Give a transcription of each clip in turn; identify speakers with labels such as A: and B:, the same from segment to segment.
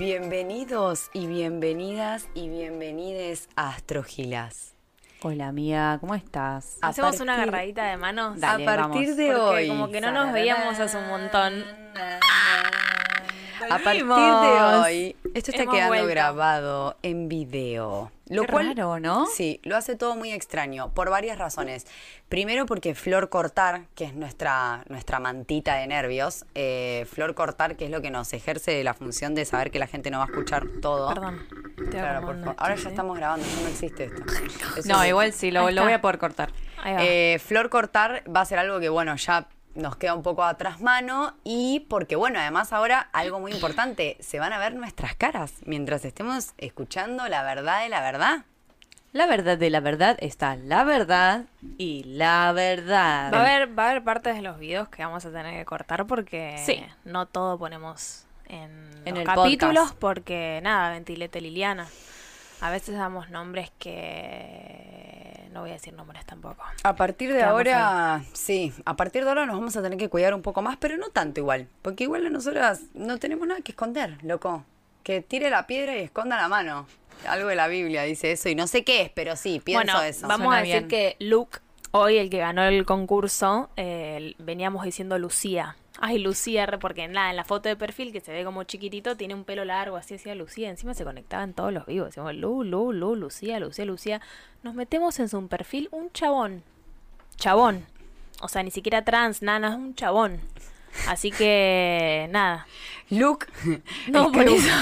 A: Bienvenidos y bienvenidas y bienvenides a Astrogilas.
B: Hola amiga, ¿cómo estás?
A: A
C: Hacemos una agarradita de manos.
B: Dale,
A: a partir
B: vamos.
A: de
C: Porque
A: hoy.
C: como que no nos veíamos hace un montón.
A: A partir de hoy, esto está
C: Hemos
A: quedando
C: vuelto.
A: grabado en video. Lo
B: Qué
A: cual,
B: raro, ¿no?
A: Sí, lo hace todo muy extraño, por varias razones. Primero porque Flor Cortar, que es nuestra, nuestra mantita de nervios, eh, Flor Cortar, que es lo que nos ejerce la función de saber que la gente no va a escuchar todo.
C: Perdón.
A: Claro, por favor. Ahora ya estamos grabando, ya no existe esto. Eso
B: No,
A: es-
B: igual sí, lo, lo voy a poder cortar.
A: Eh, Flor Cortar va a ser algo que, bueno, ya nos queda un poco atrás mano y porque, bueno, además ahora algo muy importante, se van a ver nuestras caras mientras estemos escuchando la verdad de la verdad.
B: La verdad de la verdad está la verdad y la verdad.
C: Va a, haber, va a haber partes de los videos que vamos a tener que cortar porque
B: Sí.
C: no todo ponemos en,
B: En
C: los
B: el
C: capítulos
B: podcast.
C: porque, nada, ventilete Liliana. A veces damos nombres que... No voy a decir nombres tampoco.
A: A partir de ahora, sí, a partir de ahora nos vamos a tener que cuidar un poco más, pero no tanto igual, porque igual a nosotras no tenemos nada que esconder, loco. Que tire la piedra y esconda la mano. Algo de la Biblia dice eso y no sé qué es, pero sí, pienso
C: bueno,
A: eso.
C: vamos
B: Suena
C: a decir
B: bien.
C: que Luke, hoy el que ganó el concurso, eh, veníamos diciendo Lucía. Ay, Lucía, porque nada, en la foto de perfil que se ve como chiquitito, tiene un pelo largo, así decía Lucía. Encima se conectaba en todos los vivos. Decimos, Lu, Lu, Lu, Lucía, Lucía, Lucía. Nos metemos en su perfil un chabón. Chabón. O sea, ni siquiera trans, nada, es un chabón. Así que, nada.
A: Luke.
C: No,
A: es
C: por
A: Luke-
C: eso.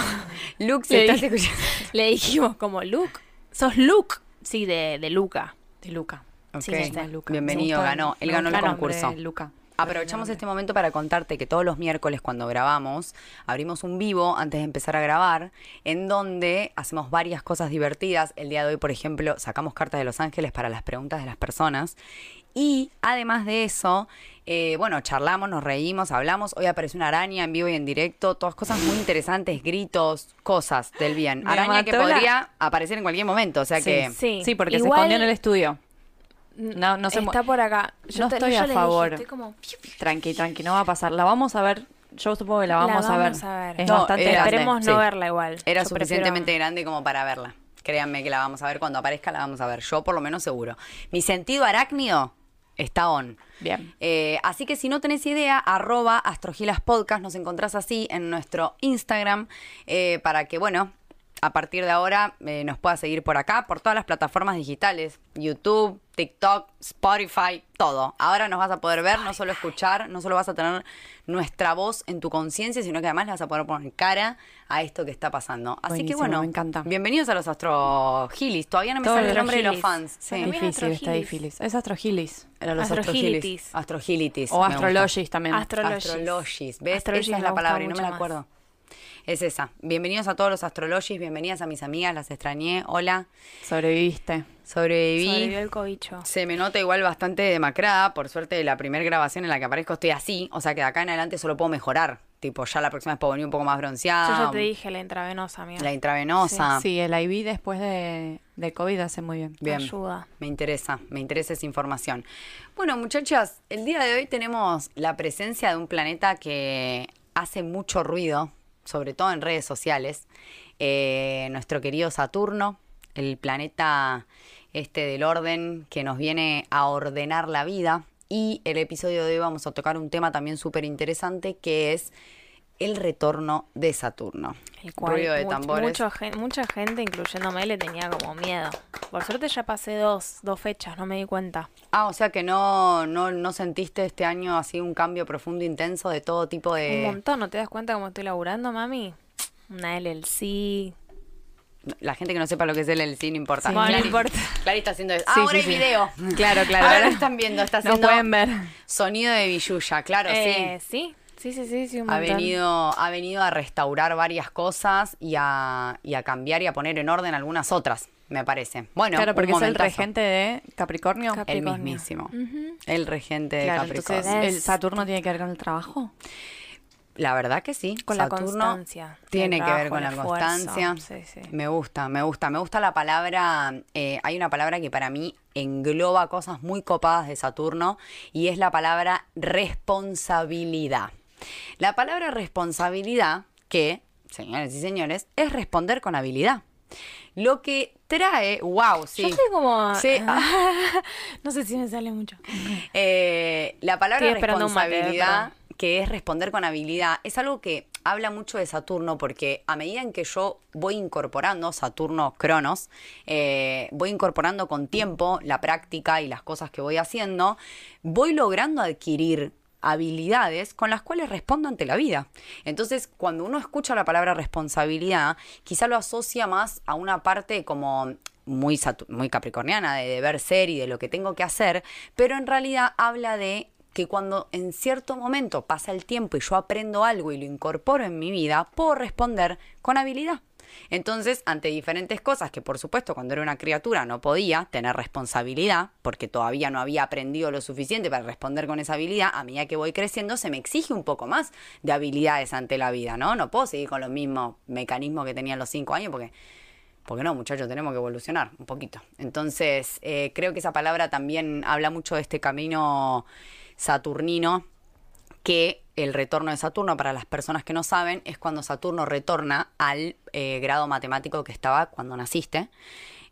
A: Luke, si
C: Le
A: estás
C: dije-
A: escuchando.
C: Le dijimos como, Luke, sos Luke. Sí, de, de Luca.
B: De Luca.
C: Sí,
A: Ok,
C: ya está,
B: Luca.
A: Bienvenido, ganó. Él ganó el concurso.
B: Luca.
A: Aprovechamos este momento para contarte que todos los miércoles cuando grabamos, abrimos un vivo antes de empezar a grabar, en donde hacemos varias cosas divertidas. El día de hoy, por ejemplo, sacamos cartas de Los Ángeles para las preguntas de las personas. Y además de eso, eh, bueno, charlamos, nos reímos, hablamos. Hoy apareció una araña en vivo y en directo. Todas cosas muy interesantes, gritos, cosas del bien.
B: Me
A: Araña que
B: la-
A: podría aparecer en cualquier momento. O sea que...
C: Sí.
B: Sí, porque se escondió en el estudio. No, no se
C: Está por acá.
B: No
C: te-
B: estoy
C: yo
B: a
C: le dije,
B: favor.
C: estoy como...
B: Tranqui, tranqui, no va a pasar. La vamos a ver. Yo supongo que la vamos,
C: La
B: a, ver.
C: vamos a ver.
B: Es
A: No,
B: bastante
A: era-
B: grande.
C: Esperemos no
A: sí.
C: verla igual.
A: Era
C: Yo
A: suficientemente
C: prefiero-
A: grande como para verla. Créanme que la vamos a ver cuando aparezca, la vamos a ver. Yo por lo menos seguro. Mi sentido arácnido está on.
B: Bien.
A: Eh, así que si no tenés idea, arroba astrogilaspodcast, nos encontrás así en nuestro Instagram, eh, para que, bueno, a partir de ahora eh, nos puedas seguir por acá, por todas las plataformas digitales, YouTube, TikTok, Spotify, todo. Ahora nos vas a poder ver, no solo escuchar, no solo vas a tener nuestra voz en tu conciencia, sino que además le vas a poder poner cara a esto que está pasando. Así que bueno,
B: me encanta.
A: bienvenidos a los Astrogilis. Todavía no me sale el nombre de los fans. Sí.
B: Difícil, está
C: Astrogilis.
B: difícil. Es Astrogilis.
A: Era los
C: Astrogilitis.
B: O. Astrologis también.
C: Astrologis.
A: Astrologis. ¿Ves?
C: Astrologis
A: esa es la palabra y no me la
C: más.
A: Es esa. Bienvenidos a todos los astrologis, bienvenidas a mis amigas, las extrañé. Hola.
B: Sobreviviste.
A: Sobreviví.
C: Sobrevivió el cobicho.
A: Se me nota igual bastante demacrada. Por suerte, la primera grabación en la que aparezco estoy así. O sea que de acá en adelante solo puedo mejorar. Tipo, ya la próxima vez puedo venir un poco más bronceada.
C: Yo ya te dije la intravenosa, amiga.
A: La intravenosa.
B: Sí, el IV después de, de COVID hace muy bien.
A: Bien.
C: Ayuda.
A: Me interesa, me interesa esa información. Bueno, muchachas, el día de hoy tenemos la presencia de un planeta que hace mucho ruido, sobre todo en redes sociales. Eh, nuestro querido Saturno, el planeta este del orden que nos viene a ordenar la vida. Y el episodio de hoy vamos a tocar un tema también súper interesante que es el retorno de Saturno.
C: El cual
A: Ruido de tambores.
C: mucho mucha gente, incluyéndome, le tenía como miedo. Por suerte ya pasé dos, dos fechas, no me di cuenta.
A: Ah, o sea que no, no, no sentiste este año así un cambio profundo, intenso de todo tipo
C: Un
A: de...
C: montón, ¿no te das cuenta cómo estoy laburando, mami? Una LLC.
A: La gente que no sepa lo que es el LLC no importa.
B: Sí,
C: Bueno, no importa.
A: Clary está haciendo eso.
B: Sí,
A: ahora
B: sí,
A: hay
B: sí.
A: video.
B: Claro, claro.
A: Ahora
B: ahora
A: lo están viendo, está
B: No
A: haciendo
B: pueden ver.
A: sonido de billulla, claro,
C: Eh,
A: sí.
C: sí, sí, sí, sí, sí, un
A: Ha venido, ha venido a restaurar varias cosas y a, y a cambiar y a poner en orden algunas otras, me parece. Bueno,
B: claro,
A: un
B: porque es el regente de Capricornio.
C: Cap-
A: El
C: Capricornio.
A: mismísimo. El regente de
B: claro,
A: Capricornio.
B: entonces el Saturno tiene que ver con el trabajo.
A: La verdad que sí.
C: Con la constancia.
A: Tiene que ver con la constancia.
C: Sí, sí.
A: Me gusta, me gusta. Me gusta la palabra. eh, hay una palabra que para mí engloba cosas muy copadas de Saturno y es la palabra responsabilidad. La palabra responsabilidad, que señores y señores, es responder con habilidad. Lo que trae, wow, sí.
C: Yo estoy como...
A: Sí, ah.
C: no sé si me sale mucho.
A: Eh, la palabra
C: mate,
A: responsabilidad, que es responder con habilidad, es algo que habla mucho de Saturno porque a medida en que yo voy incorporando Saturno Cronos, eh, voy incorporando con tiempo la práctica y las cosas que voy haciendo, voy logrando adquirir habilidades con las cuales respondo ante la vida. Entonces, cuando uno escucha la palabra responsabilidad, quizá lo asocia más a una parte como muy, muy capricorniana de deber ser y de lo que tengo que hacer, pero en realidad habla de que cuando en cierto momento pasa el tiempo y yo aprendo algo y lo incorporo en mi vida, puedo responder con habilidad. Entonces, ante diferentes cosas que por supuesto cuando era una criatura no podía tener responsabilidad, porque todavía no había aprendido lo suficiente para responder con esa habilidad, a medida que voy creciendo se me exige un poco más de habilidades ante la vida, ¿no? No puedo seguir con los mismos mecanismos que tenía a los cinco años porque porque no, muchachos, tenemos que evolucionar un poquito. Entonces, eh, creo que esa palabra también habla mucho de este camino saturnino, que el retorno de Saturno, para las personas que no saben, es cuando Saturno retorna al eh, grado matemático que estaba cuando naciste.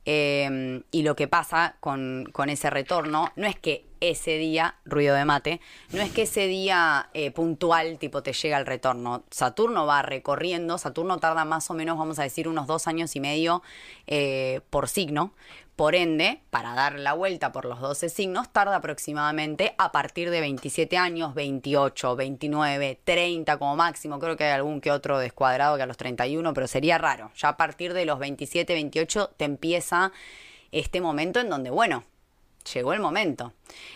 A: Eh, y lo que pasa con, con ese retorno no es que ese día, ruido de mate, no es que ese día eh, puntual tipo te llega el retorno. Saturno va recorriendo, Saturno tarda más o menos, vamos a decir, unos dos años y medio eh, por signo. Por ende, para dar la vuelta por los 12 signos, tarda aproximadamente a partir de 27 años, 28, 29, 30 como máximo. Creo que hay algún que otro descuadrado que a los 31, pero sería raro. Ya a partir de los 27, 28 te empieza este momento en donde, bueno, llegó el momento.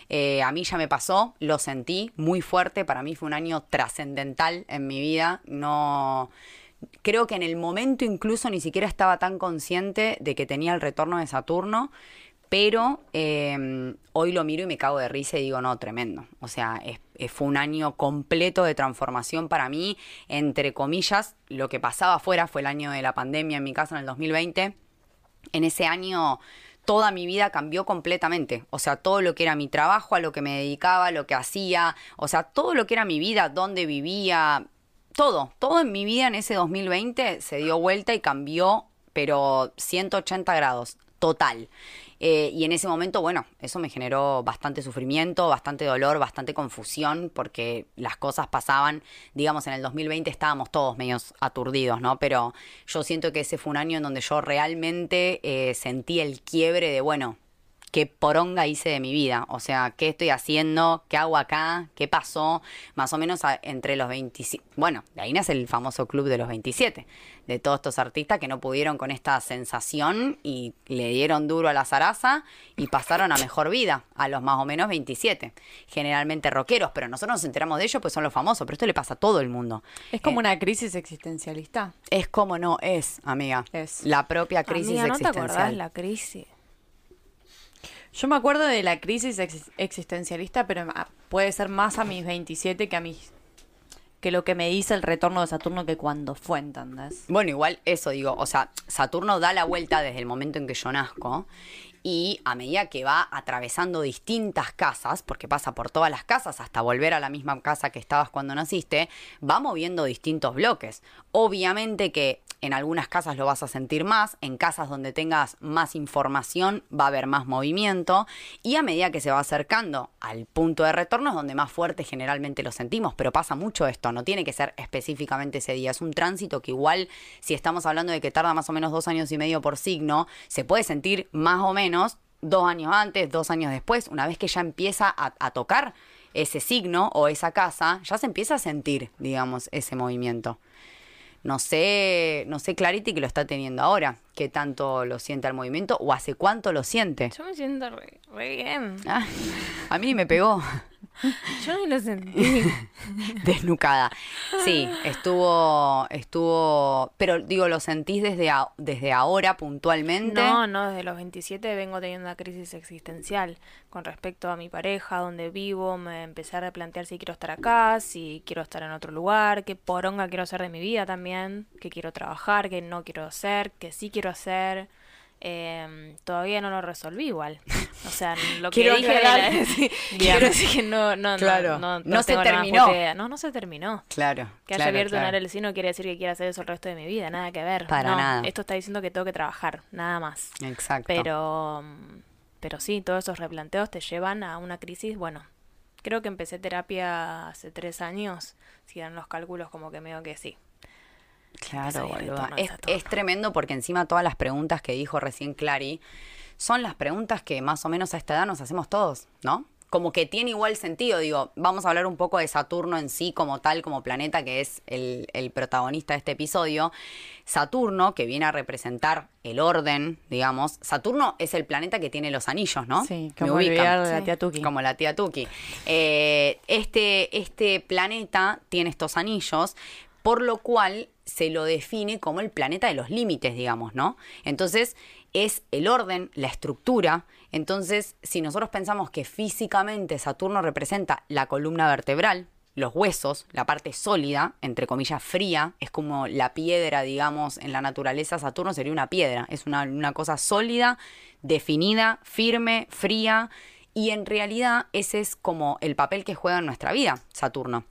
A: Eh, a mí ya me pasó, lo sentí muy fuerte, para mí fue un año trascendental en mi vida, no... Creo que en el momento incluso ni siquiera estaba tan consciente de que tenía el retorno de Saturno, pero eh, hoy lo miro y me cago de risa y digo, no, tremendo. O sea, fue un año completo de transformación para mí, entre comillas, lo que pasaba afuera fue el año de la pandemia en mi casa en el 2020 en ese año toda mi vida cambió completamente. O sea, todo lo que era mi trabajo, a lo que me dedicaba, lo que hacía, o sea, todo lo que era mi vida, dónde vivía, todo, todo en mi vida en ese 2020 se dio vuelta y cambió, pero 180 grados, total. Eh, y en ese momento, bueno, eso me generó bastante sufrimiento, bastante dolor, bastante confusión, porque las cosas pasaban, digamos, en el 2020 estábamos todos medios aturdidos, ¿no? Pero yo siento que ese fue un año en donde yo realmente eh, sentí el quiebre de, bueno, qué poronga hice de mi vida. O sea, ¿qué estoy haciendo? ¿Qué hago acá? ¿Qué pasó? Más o menos a- entre los 27. Bueno, de ahí nace el famoso club de los 27. De todos estos artistas que no pudieron con esta sensación y le dieron duro a la zaraza y pasaron a mejor vida, a los más o menos 27. Generalmente rockeros, pero nosotros nos enteramos de ellos pues son los famosos, pero esto le pasa a todo el mundo.
B: Es como
A: Eh,
B: una crisis existencialista.
A: Es como no es, amiga.
B: Es.
A: La propia crisis
C: Amiga, ¿no te acordás la crisis?
B: Yo me acuerdo de la crisis ex- existencialista, pero ah, puede ser más a mis 27 que a mis que lo que me dice el retorno de Saturno que cuando fue, ¿entendés?
A: Bueno, igual eso digo, o sea, Saturno da la vuelta desde el momento en que yo nazco y a medida que va atravesando distintas casas, porque pasa por todas las casas hasta volver a la misma casa que estabas cuando naciste, va moviendo distintos bloques. Obviamente que en algunas casas lo vas a sentir más, en casas donde tengas más información va a haber más movimiento y a medida que se va acercando al punto de retorno es donde más fuerte generalmente lo sentimos, pero pasa mucho esto, no tiene que ser específicamente ese día, es un tránsito que igual si estamos hablando de que tarda más o menos dos años y medio por signo, se puede sentir más o menos dos años antes, dos años después, una vez que ya empieza a, a tocar ese signo o esa casa, ya se empieza a sentir, digamos, ese movimiento. No sé, no sé Clarity que lo está teniendo ahora, qué tanto lo siente al movimiento o hace cuánto lo siente.
C: Yo me siento re, re bien.
A: Ah, a mí me pegó
C: Yo ni lo sentí.
A: desnucada. Sí, estuvo, estuvo, pero digo, ¿lo sentís desde, a- desde ahora puntualmente?
C: No, no, desde los 27 vengo teniendo una crisis existencial con respecto a mi pareja, donde vivo, me empecé a replantear si quiero estar acá, si quiero estar en otro lugar, qué poronga quiero hacer de mi vida también, qué quiero trabajar, qué no quiero hacer, qué sí quiero hacer. Eh, todavía no lo resolví igual. O sea, lo
A: Quiero
C: que dije la- sí, quiero decir que no, no, no, no,
A: No se terminó.
C: No, no se terminó.
A: Claro.
C: Que haya
A: claro,
C: abierto
A: claro.
C: una LLC no quiere decir que quiera hacer eso el resto de mi vida, nada que ver.
A: Para nada.
C: Esto está diciendo que tengo que trabajar, nada más.
A: Exacto.
C: Pero, pero sí, todos esos replanteos te llevan a una crisis. Bueno, creo que empecé terapia hace tres años. Si dan los cálculos, como que medio que sí.
A: Claro, Es, tremendo porque encima todas las preguntas que dijo recién Clary son las preguntas que más o menos a esta edad nos hacemos todos, ¿no? Como que tiene igual sentido, digo, vamos a hablar un poco de Saturno en sí como tal, como planeta, que es el, el protagonista de este episodio. Saturno, que viene a representar el orden, digamos. Saturno es el planeta que tiene los anillos, ¿no?
B: Sí,
A: Me
B: como
A: ubican.
B: la tía Tuki.
A: Como la tía Tuki. Eh, este, este planeta tiene estos anillos, por lo cual se lo define como el planeta de los límites, digamos, ¿no? Entonces, es el orden, la estructura. Entonces, si nosotros pensamos que físicamente Saturno representa la columna vertebral, los huesos, la parte sólida, entre comillas fría, es como la piedra, digamos, en la naturaleza, Saturno sería una piedra, es una, cosa sólida, definida, firme, fría, y en realidad ese es como el papel que juega en nuestra vida, Saturno.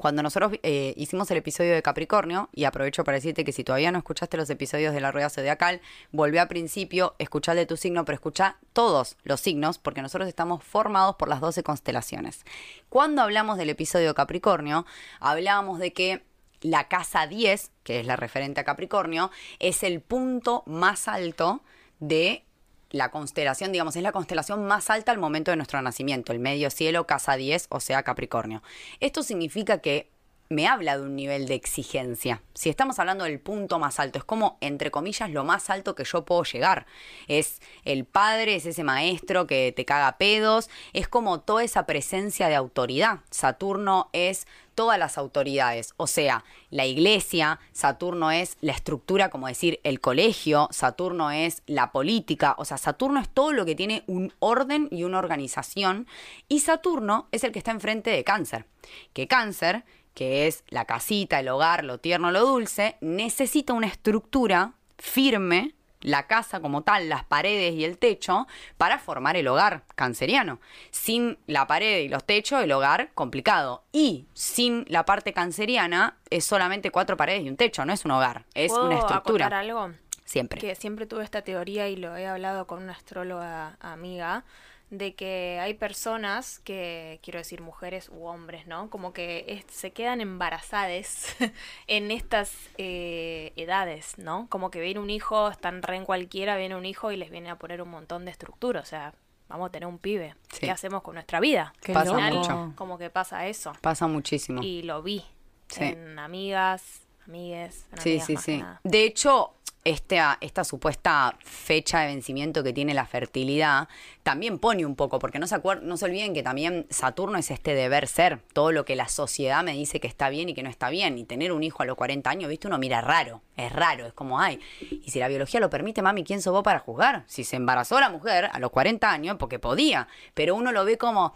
A: Cuando nosotros eh, hicimos el episodio de Capricornio, y aprovecho para decirte que si todavía no escuchaste los episodios de la rueda zodiacal, volvé a principio, escuchá de tu signo, pero escuchá todos los signos, porque nosotros estamos formados por las 12 constelaciones. Cuando hablamos del episodio de Capricornio, hablábamos de que la casa 10, que es la referente a Capricornio, es el punto más alto de la constelación, digamos, es la constelación más alta al momento de nuestro nacimiento, el medio cielo, casa 10, o sea, Capricornio. Esto significa que me habla de un nivel de exigencia. Si estamos hablando del punto más alto, es como, entre comillas, lo más alto que yo puedo llegar. Es el padre, es ese maestro que te caga pedos, es como toda esa presencia de autoridad. Saturno es todas las autoridades, o sea, la iglesia, Saturno es la estructura, como decir, el colegio, Saturno es la política, o sea, Saturno es todo lo que tiene un orden y una organización, y Saturno es el que está enfrente de cáncer, que cáncer que es la casita, el hogar, lo tierno, lo dulce, necesita una estructura firme, la casa como tal, las paredes y el techo, para formar el hogar canceriano. Sin la pared y los techos, el hogar complicado. Y sin la parte canceriana, es solamente cuatro paredes y un techo, no es un hogar, es
C: ¿Puedo
A: una estructura.
C: algo?
A: Siempre.
C: Que siempre tuve esta teoría y lo he hablado con una astróloga amiga, de que hay personas que, quiero decir mujeres u hombres, ¿no? Como que es- se quedan embarazadas en estas eh, edades, ¿no? Como que viene un hijo, están re en cualquiera, viene un hijo y les viene a poner un montón de estructura, o sea, vamos a tener un pibe.
A: Sí.
C: ¿Qué hacemos con nuestra vida?
B: Qué
A: Pasa
C: Al final,
A: mucho.
C: Como que pasa eso.
A: Pasa muchísimo.
C: Y lo vi
A: Sí.
C: en amigas, amigues. en
A: Sí,
C: amigas
A: sí, sí.
C: nada.
A: De hecho, esta, esta supuesta fecha de vencimiento que tiene la fertilidad también pone un poco, porque no se, acuer- no se olviden que también Saturno es este deber ser, todo lo que la sociedad me dice que está bien y que no está bien. Y tener un hijo a los 40 años, viste, uno mira raro, es raro, es como, ay, y si la biología lo permite, mami, ¿quién sos para juzgar? Si se embarazó la mujer a los 40 años, porque podía, pero uno lo ve como...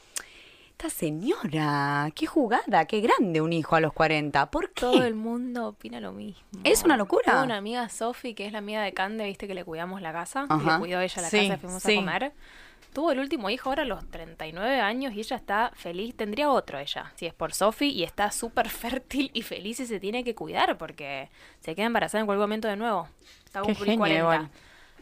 A: Esta señora, qué jugada, qué grande un hijo a los 40. ¿Por qué?
C: Todo el mundo opina lo mismo.
A: Es una locura.
C: Tengo una amiga, Sofi, que es la amiga de Cande, viste que le cuidamos la casa. que. Le cuidó ella la
B: Sí,
C: casa, fuimos
B: sí.
C: a comer. Tuvo el último hijo ahora a los 39 años y ella está feliz. Tendría otro ella, si es por Sofi, y está súper fértil y feliz y se tiene que cuidar porque se queda embarazada en cualquier momento de nuevo. Está a cumplir
B: genio,
C: 40.
B: igual.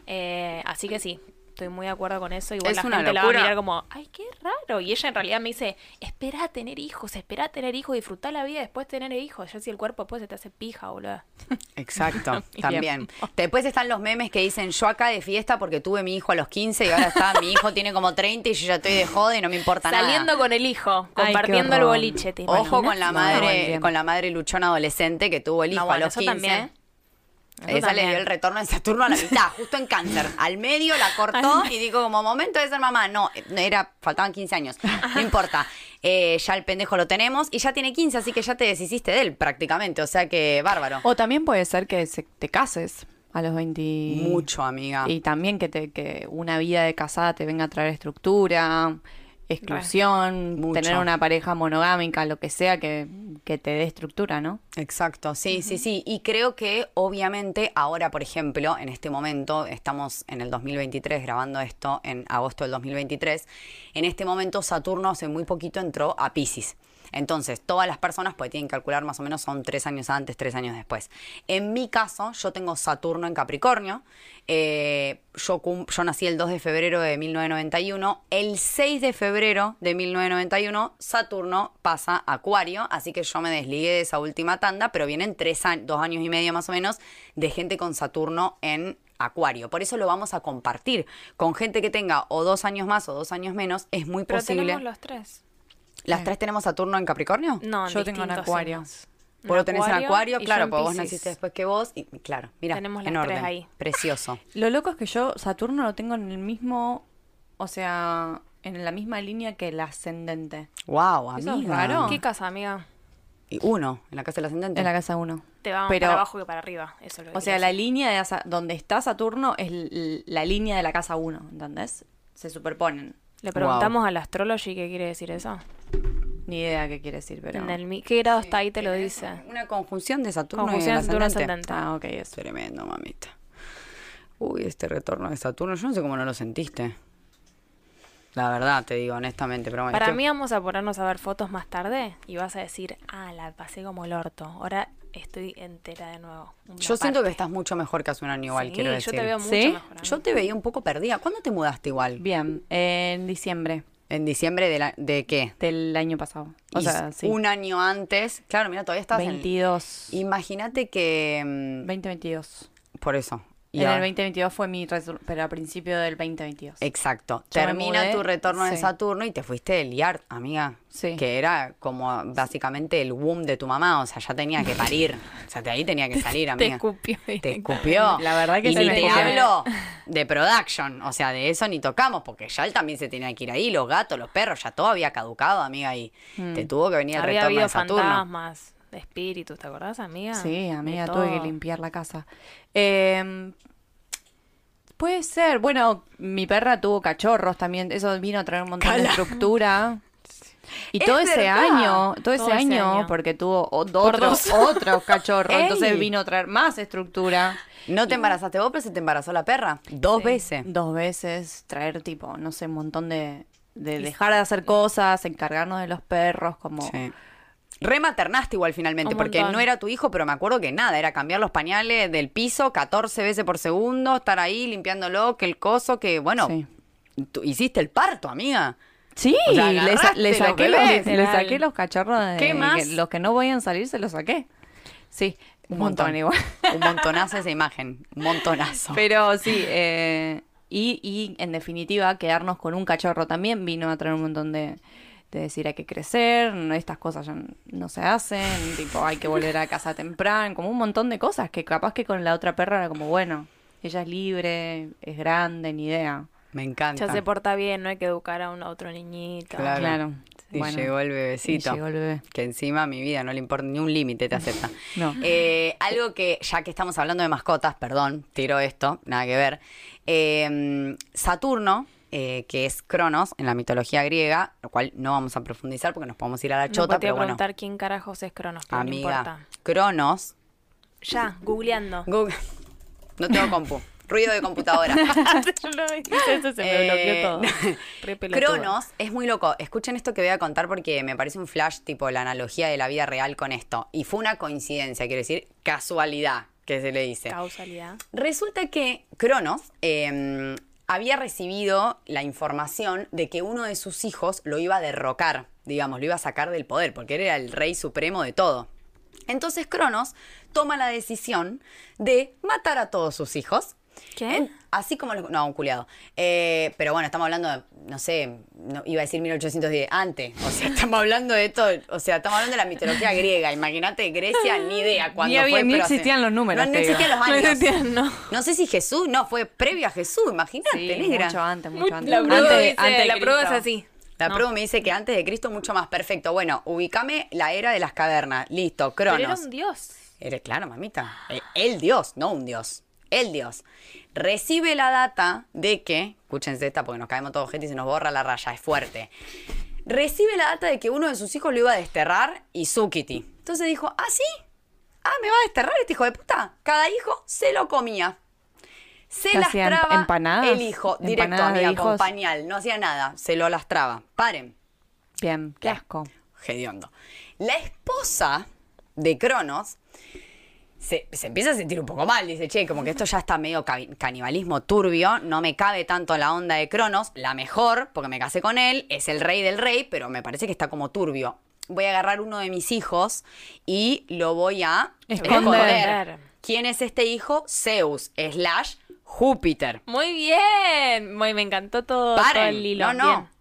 C: Eh, así que sí, estoy muy de acuerdo con eso. Igual
A: Es
C: la
A: una
C: gente la va a
A: locura.
C: mirar como, ay, qué raro. Y ella en realidad me dice, espera a tener hijos, espera a tener hijos, disfrutar la vida después de tener hijos. Ya si el cuerpo después se te hace pija, boludo.
A: Exacto, también. Después están los memes que dicen, yo acá de fiesta porque tuve mi hijo a los 15 y ahora está, mi hijo tiene como 30 y yo ya estoy de joda y no me importa
C: Saliendo
A: nada.
C: con el hijo, compartiendo el boliche. ¿te
A: Ojo con la madre, con la madre luchona adolescente que tuvo el
C: No,
A: hijo
C: bueno,
A: a los
C: eso
A: 15.
C: también. Eso
A: Esa le dio el retorno de Saturno a la mitad, justo en cáncer. Al medio la cortó y dijo como momento de ser mamá. No, era, faltaban 15 años. No importa. Eh, ya el pendejo lo tenemos y ya tiene 15, así que ya te deshiciste de él prácticamente. O sea que bárbaro.
B: O también puede ser que se- te cases a los 20.
A: Mucho, amiga.
B: Y también que, te, que una vida de casada te venga a traer estructura. Exclusión,
A: Mucho.
B: tener una pareja monogámica, lo que sea que, que te dé estructura, ¿no?
A: Exacto, sí, sí, sí. Y creo que obviamente ahora, por ejemplo, en este momento, estamos en el 2023 grabando esto en agosto del 2023, en este momento Saturno hace muy poquito entró a Pisces. Entonces, todas las personas pues tienen que calcular más o menos son tres años antes, tres años después. En mi caso, yo tengo Saturno en Capricornio. Eh, yo, yo nací el 2 de febrero de 1991. El 6 de febrero de 1991, Saturno pasa a Acuario. Así que yo me desligué de esa última tanda, pero vienen tres años, dos años y medio más o menos de gente con Saturno en Acuario. Por eso lo vamos a compartir con gente que tenga o dos años más o dos años menos. Es muy
C: Pero
A: posible.
C: tenemos los tres.
A: ¿Las tres tenemos Saturno en Capricornio?
C: No,
B: Yo tengo en Acuario.
C: signos.
A: Vos lo tenés en Acuario,
C: y
A: claro,
C: en
A: porque vos naciste después que vos. Y claro, mira,
C: Tenemos
A: en
C: las tres
A: orden.
C: ahí.
A: Precioso.
B: Lo loco es que yo Saturno lo tengo en el mismo, o sea, en la misma línea que el ascendente.
A: Wow,
B: Eso
A: amiga.
C: ¿Qué casa, amiga?
A: Y uno, en la casa del ascendente.
B: En la casa 1.
C: Te va más
B: Pero-
C: para abajo que para arriba. Eso es lo que
B: O sea, la línea de donde está Saturno es la línea de la casa 1, ¿entendés? Se superponen.
C: Le preguntamos al astrology qué quiere decir eso.
B: Ni idea qué quiere decir, pero...
C: En el mi- ¿Qué grado está ahí? Te lo dice.
A: Una conjunción de Saturno
C: Conjunción
A: y
C: Saturno
A: ascendente.
B: Ah, ok, eso.
A: Tremendo, mamita. Uy, este retorno de Saturno, yo no sé cómo no lo sentiste. La verdad, te digo, honestamente, pero es
C: Para mí vamos a ponernos a ver fotos más tarde y vas a decir, ah, la pasé como el orto. Ahora estoy entera de nuevo.
A: Yo siento que estás mucho mejor que hace un año igual,
C: Sí,
A: quiero
C: yo
A: decir.
C: te veo mucho
B: ¿Sí?
C: mejor.
A: Yo te veía un poco perdida. ¿Cuándo te mudaste igual?
B: Bien, en diciembre
A: ¿En diciembre de, la- de qué?
B: del año pasado. O
A: Y
B: sea, sí.
A: Un año antes. Claro, mira, todavía estás en...
B: 22.
A: Imagínate que... mm,
B: 2022.
A: Por eso. Y
B: en el
A: ahora-
B: 2022 fue mi resur- pero a principio del 2022.
A: Exacto.
B: Yo
A: Termina tu retorno de. Saturno y te fuiste del IAR, amiga.
B: Sí.
A: Que era como básicamente el womb de tu mamá. O sea, ya tenía que parir. o sea, de ahí tenía que salir,
C: Te
A: amiga.
C: escupió.
A: Te escupió.
B: La verdad que
A: y ni te hablo de production. O sea, de eso ni tocamos, porque ya él también se tenía que ir ahí. Los gatos, los perros, ya todo había caducado, amiga. Y te tuvo que venir el
C: Había
A: retorno
C: habido
A: de Saturno.
C: fantasmas, de espíritus, ¿te acordás, amiga?
B: Sí, amiga, tuve que limpiar la casa. Eh, puede ser. Bueno, mi perra tuvo cachorros también. Eso vino a traer un montón de estructura. Y
A: Es
B: todo ese año, todo,
C: Todo
B: ese, año,
C: año.
B: porque tuvo otros,
C: dos.
B: otros cachorros, entonces vino a traer más estructura.
A: ¿No te embarazaste vos, pero se te embarazó la perra? Dos
C: Sí.
A: veces.
B: Dos veces, traer tipo, no sé, un montón de, de dejar de hacer cosas, encargarnos de los perros, como...
A: Sí. Rematernaste igual finalmente,
C: Un
A: porque
C: montón.
A: no era tu hijo, pero me acuerdo que nada, era cambiar los pañales del piso 14 veces por segundo, estar ahí limpiándolo, que el coso, que bueno,
B: Sí.
A: tú hiciste el parto, amiga.
B: Sí,
A: O sea,
B: le, sa-
A: agarraste
B: le
A: los
B: saqué los,
A: bebés.
B: le saqué los cachorros de
A: ¿Qué más?
B: que los que no podían salir se los saqué. Sí, un, montón. igual.
A: Un montonazo esa imagen, un montonazo.
B: Pero sí, eh, y, y en definitiva quedarnos con un cachorro también vino a traer un montón de, de decir hay que crecer, no, estas cosas ya no se hacen, tipo hay que volver a casa temprano, como un montón de cosas que capaz que con la otra perra era como bueno, ella es libre, es grande, ni idea.
A: Me encanta.
C: Ya se porta bien, no hay que educar a un otro niñito.
A: Claro.
B: Claro.
A: Y
B: Bueno,
A: llegó el
B: y
A: bebecito.
B: llegó el bebé.
A: Que encima a mi vida no le importa ni un límite, te acepta.
B: No.
A: Eh, algo que, ya que estamos hablando de mascotas, perdón, tiro esto, nada que ver. Eh, Saturno, eh, que es Cronos en la mitología griega, lo cual no vamos a profundizar porque nos podemos ir a la
C: No,
A: chota,
C: te
A: pero
C: iba a
A: bueno.
C: preguntar quién carajos es Cronos, pero no
A: Amiga,
C: importa.
A: Cronos.
C: Ya, googleando.
A: Google- No tengo compu. Ruido de computadora.
C: Eso se me
A: Eh,
C: bloqueó todo. Re pelotuda.
A: Cronos es muy loco. Escuchen esto que voy a contar porque me parece un flash, tipo la analogía de la vida real con esto. Y fue una coincidencia, quiero decir, casualidad, que se le dice.
C: Causalidad.
A: Resulta que Cronos eh, había recibido la información de que uno de sus hijos lo iba a derrocar, digamos, lo iba a sacar del poder, porque él era el rey supremo de todo. Entonces Cronos toma la decisión de matar a todos sus hijos.
C: ¿Qué?
A: En- así como los... No, un culiado. Eh, pero bueno, estamos hablando de, no sé, no, iba a decir 1810, antes. O sea, estamos hablando de esto, o sea, estamos hablando de la mitología griega. Imagínate, Grecia, ni idea cuándo
B: Ni había-
A: fue.
B: ni
A: pero hace-
B: existían los números,
A: No, no existían los
C: No
A: años.
C: existían, no.
A: No sé si Jesús, no, fue previo a Jesús, imagínate,
B: Sí,
A: negra.
B: mucho antes, mucho antes.
C: La prueba,
B: Antes-
C: dice,
B: antes de
C: la prueba es así.
A: La
C: No.
A: prueba me dice que antes de Cristo mucho más perfecto. Bueno, ubicame la era de las cavernas. Listo,
C: Pero
A: Cronos.
C: era un dios.
A: Eres claro, mamita. El dios, no un dios. El dios, recibe la data de que, escúchense esta porque nos caemos todos gente y se nos borra la raya, es fuerte. Recibe la data de que uno de sus hijos lo iba a desterrar y Sukiti. Entonces dijo, ¿ah, sí? Ah, ¿me va a desterrar este hijo de puta? Cada hijo se lo comía. Se lastraba
B: ¿Empanadas?
A: el hijo directo,
B: ¿Empanadas de
A: amiga, con pañal. No hacía nada, se lo lastraba. Paren.
B: Bien, qué asco.
A: Hediondo. La esposa de Cronos se, se empieza a sentir un poco mal. Dice, che, como que esto ya está medio canibalismo turbio. No me cabe tanto la onda de Cronos. La mejor, porque me casé con él, es el rey del rey, pero me parece que está como turbio. Voy a agarrar uno de mis hijos y lo voy a
B: Esconder.
A: ¿Quién es este hijo? Zeus, slash Júpiter.
C: Muy bien. Muy, me encantó todo, todo el hilo.
A: no, no.
C: Bien.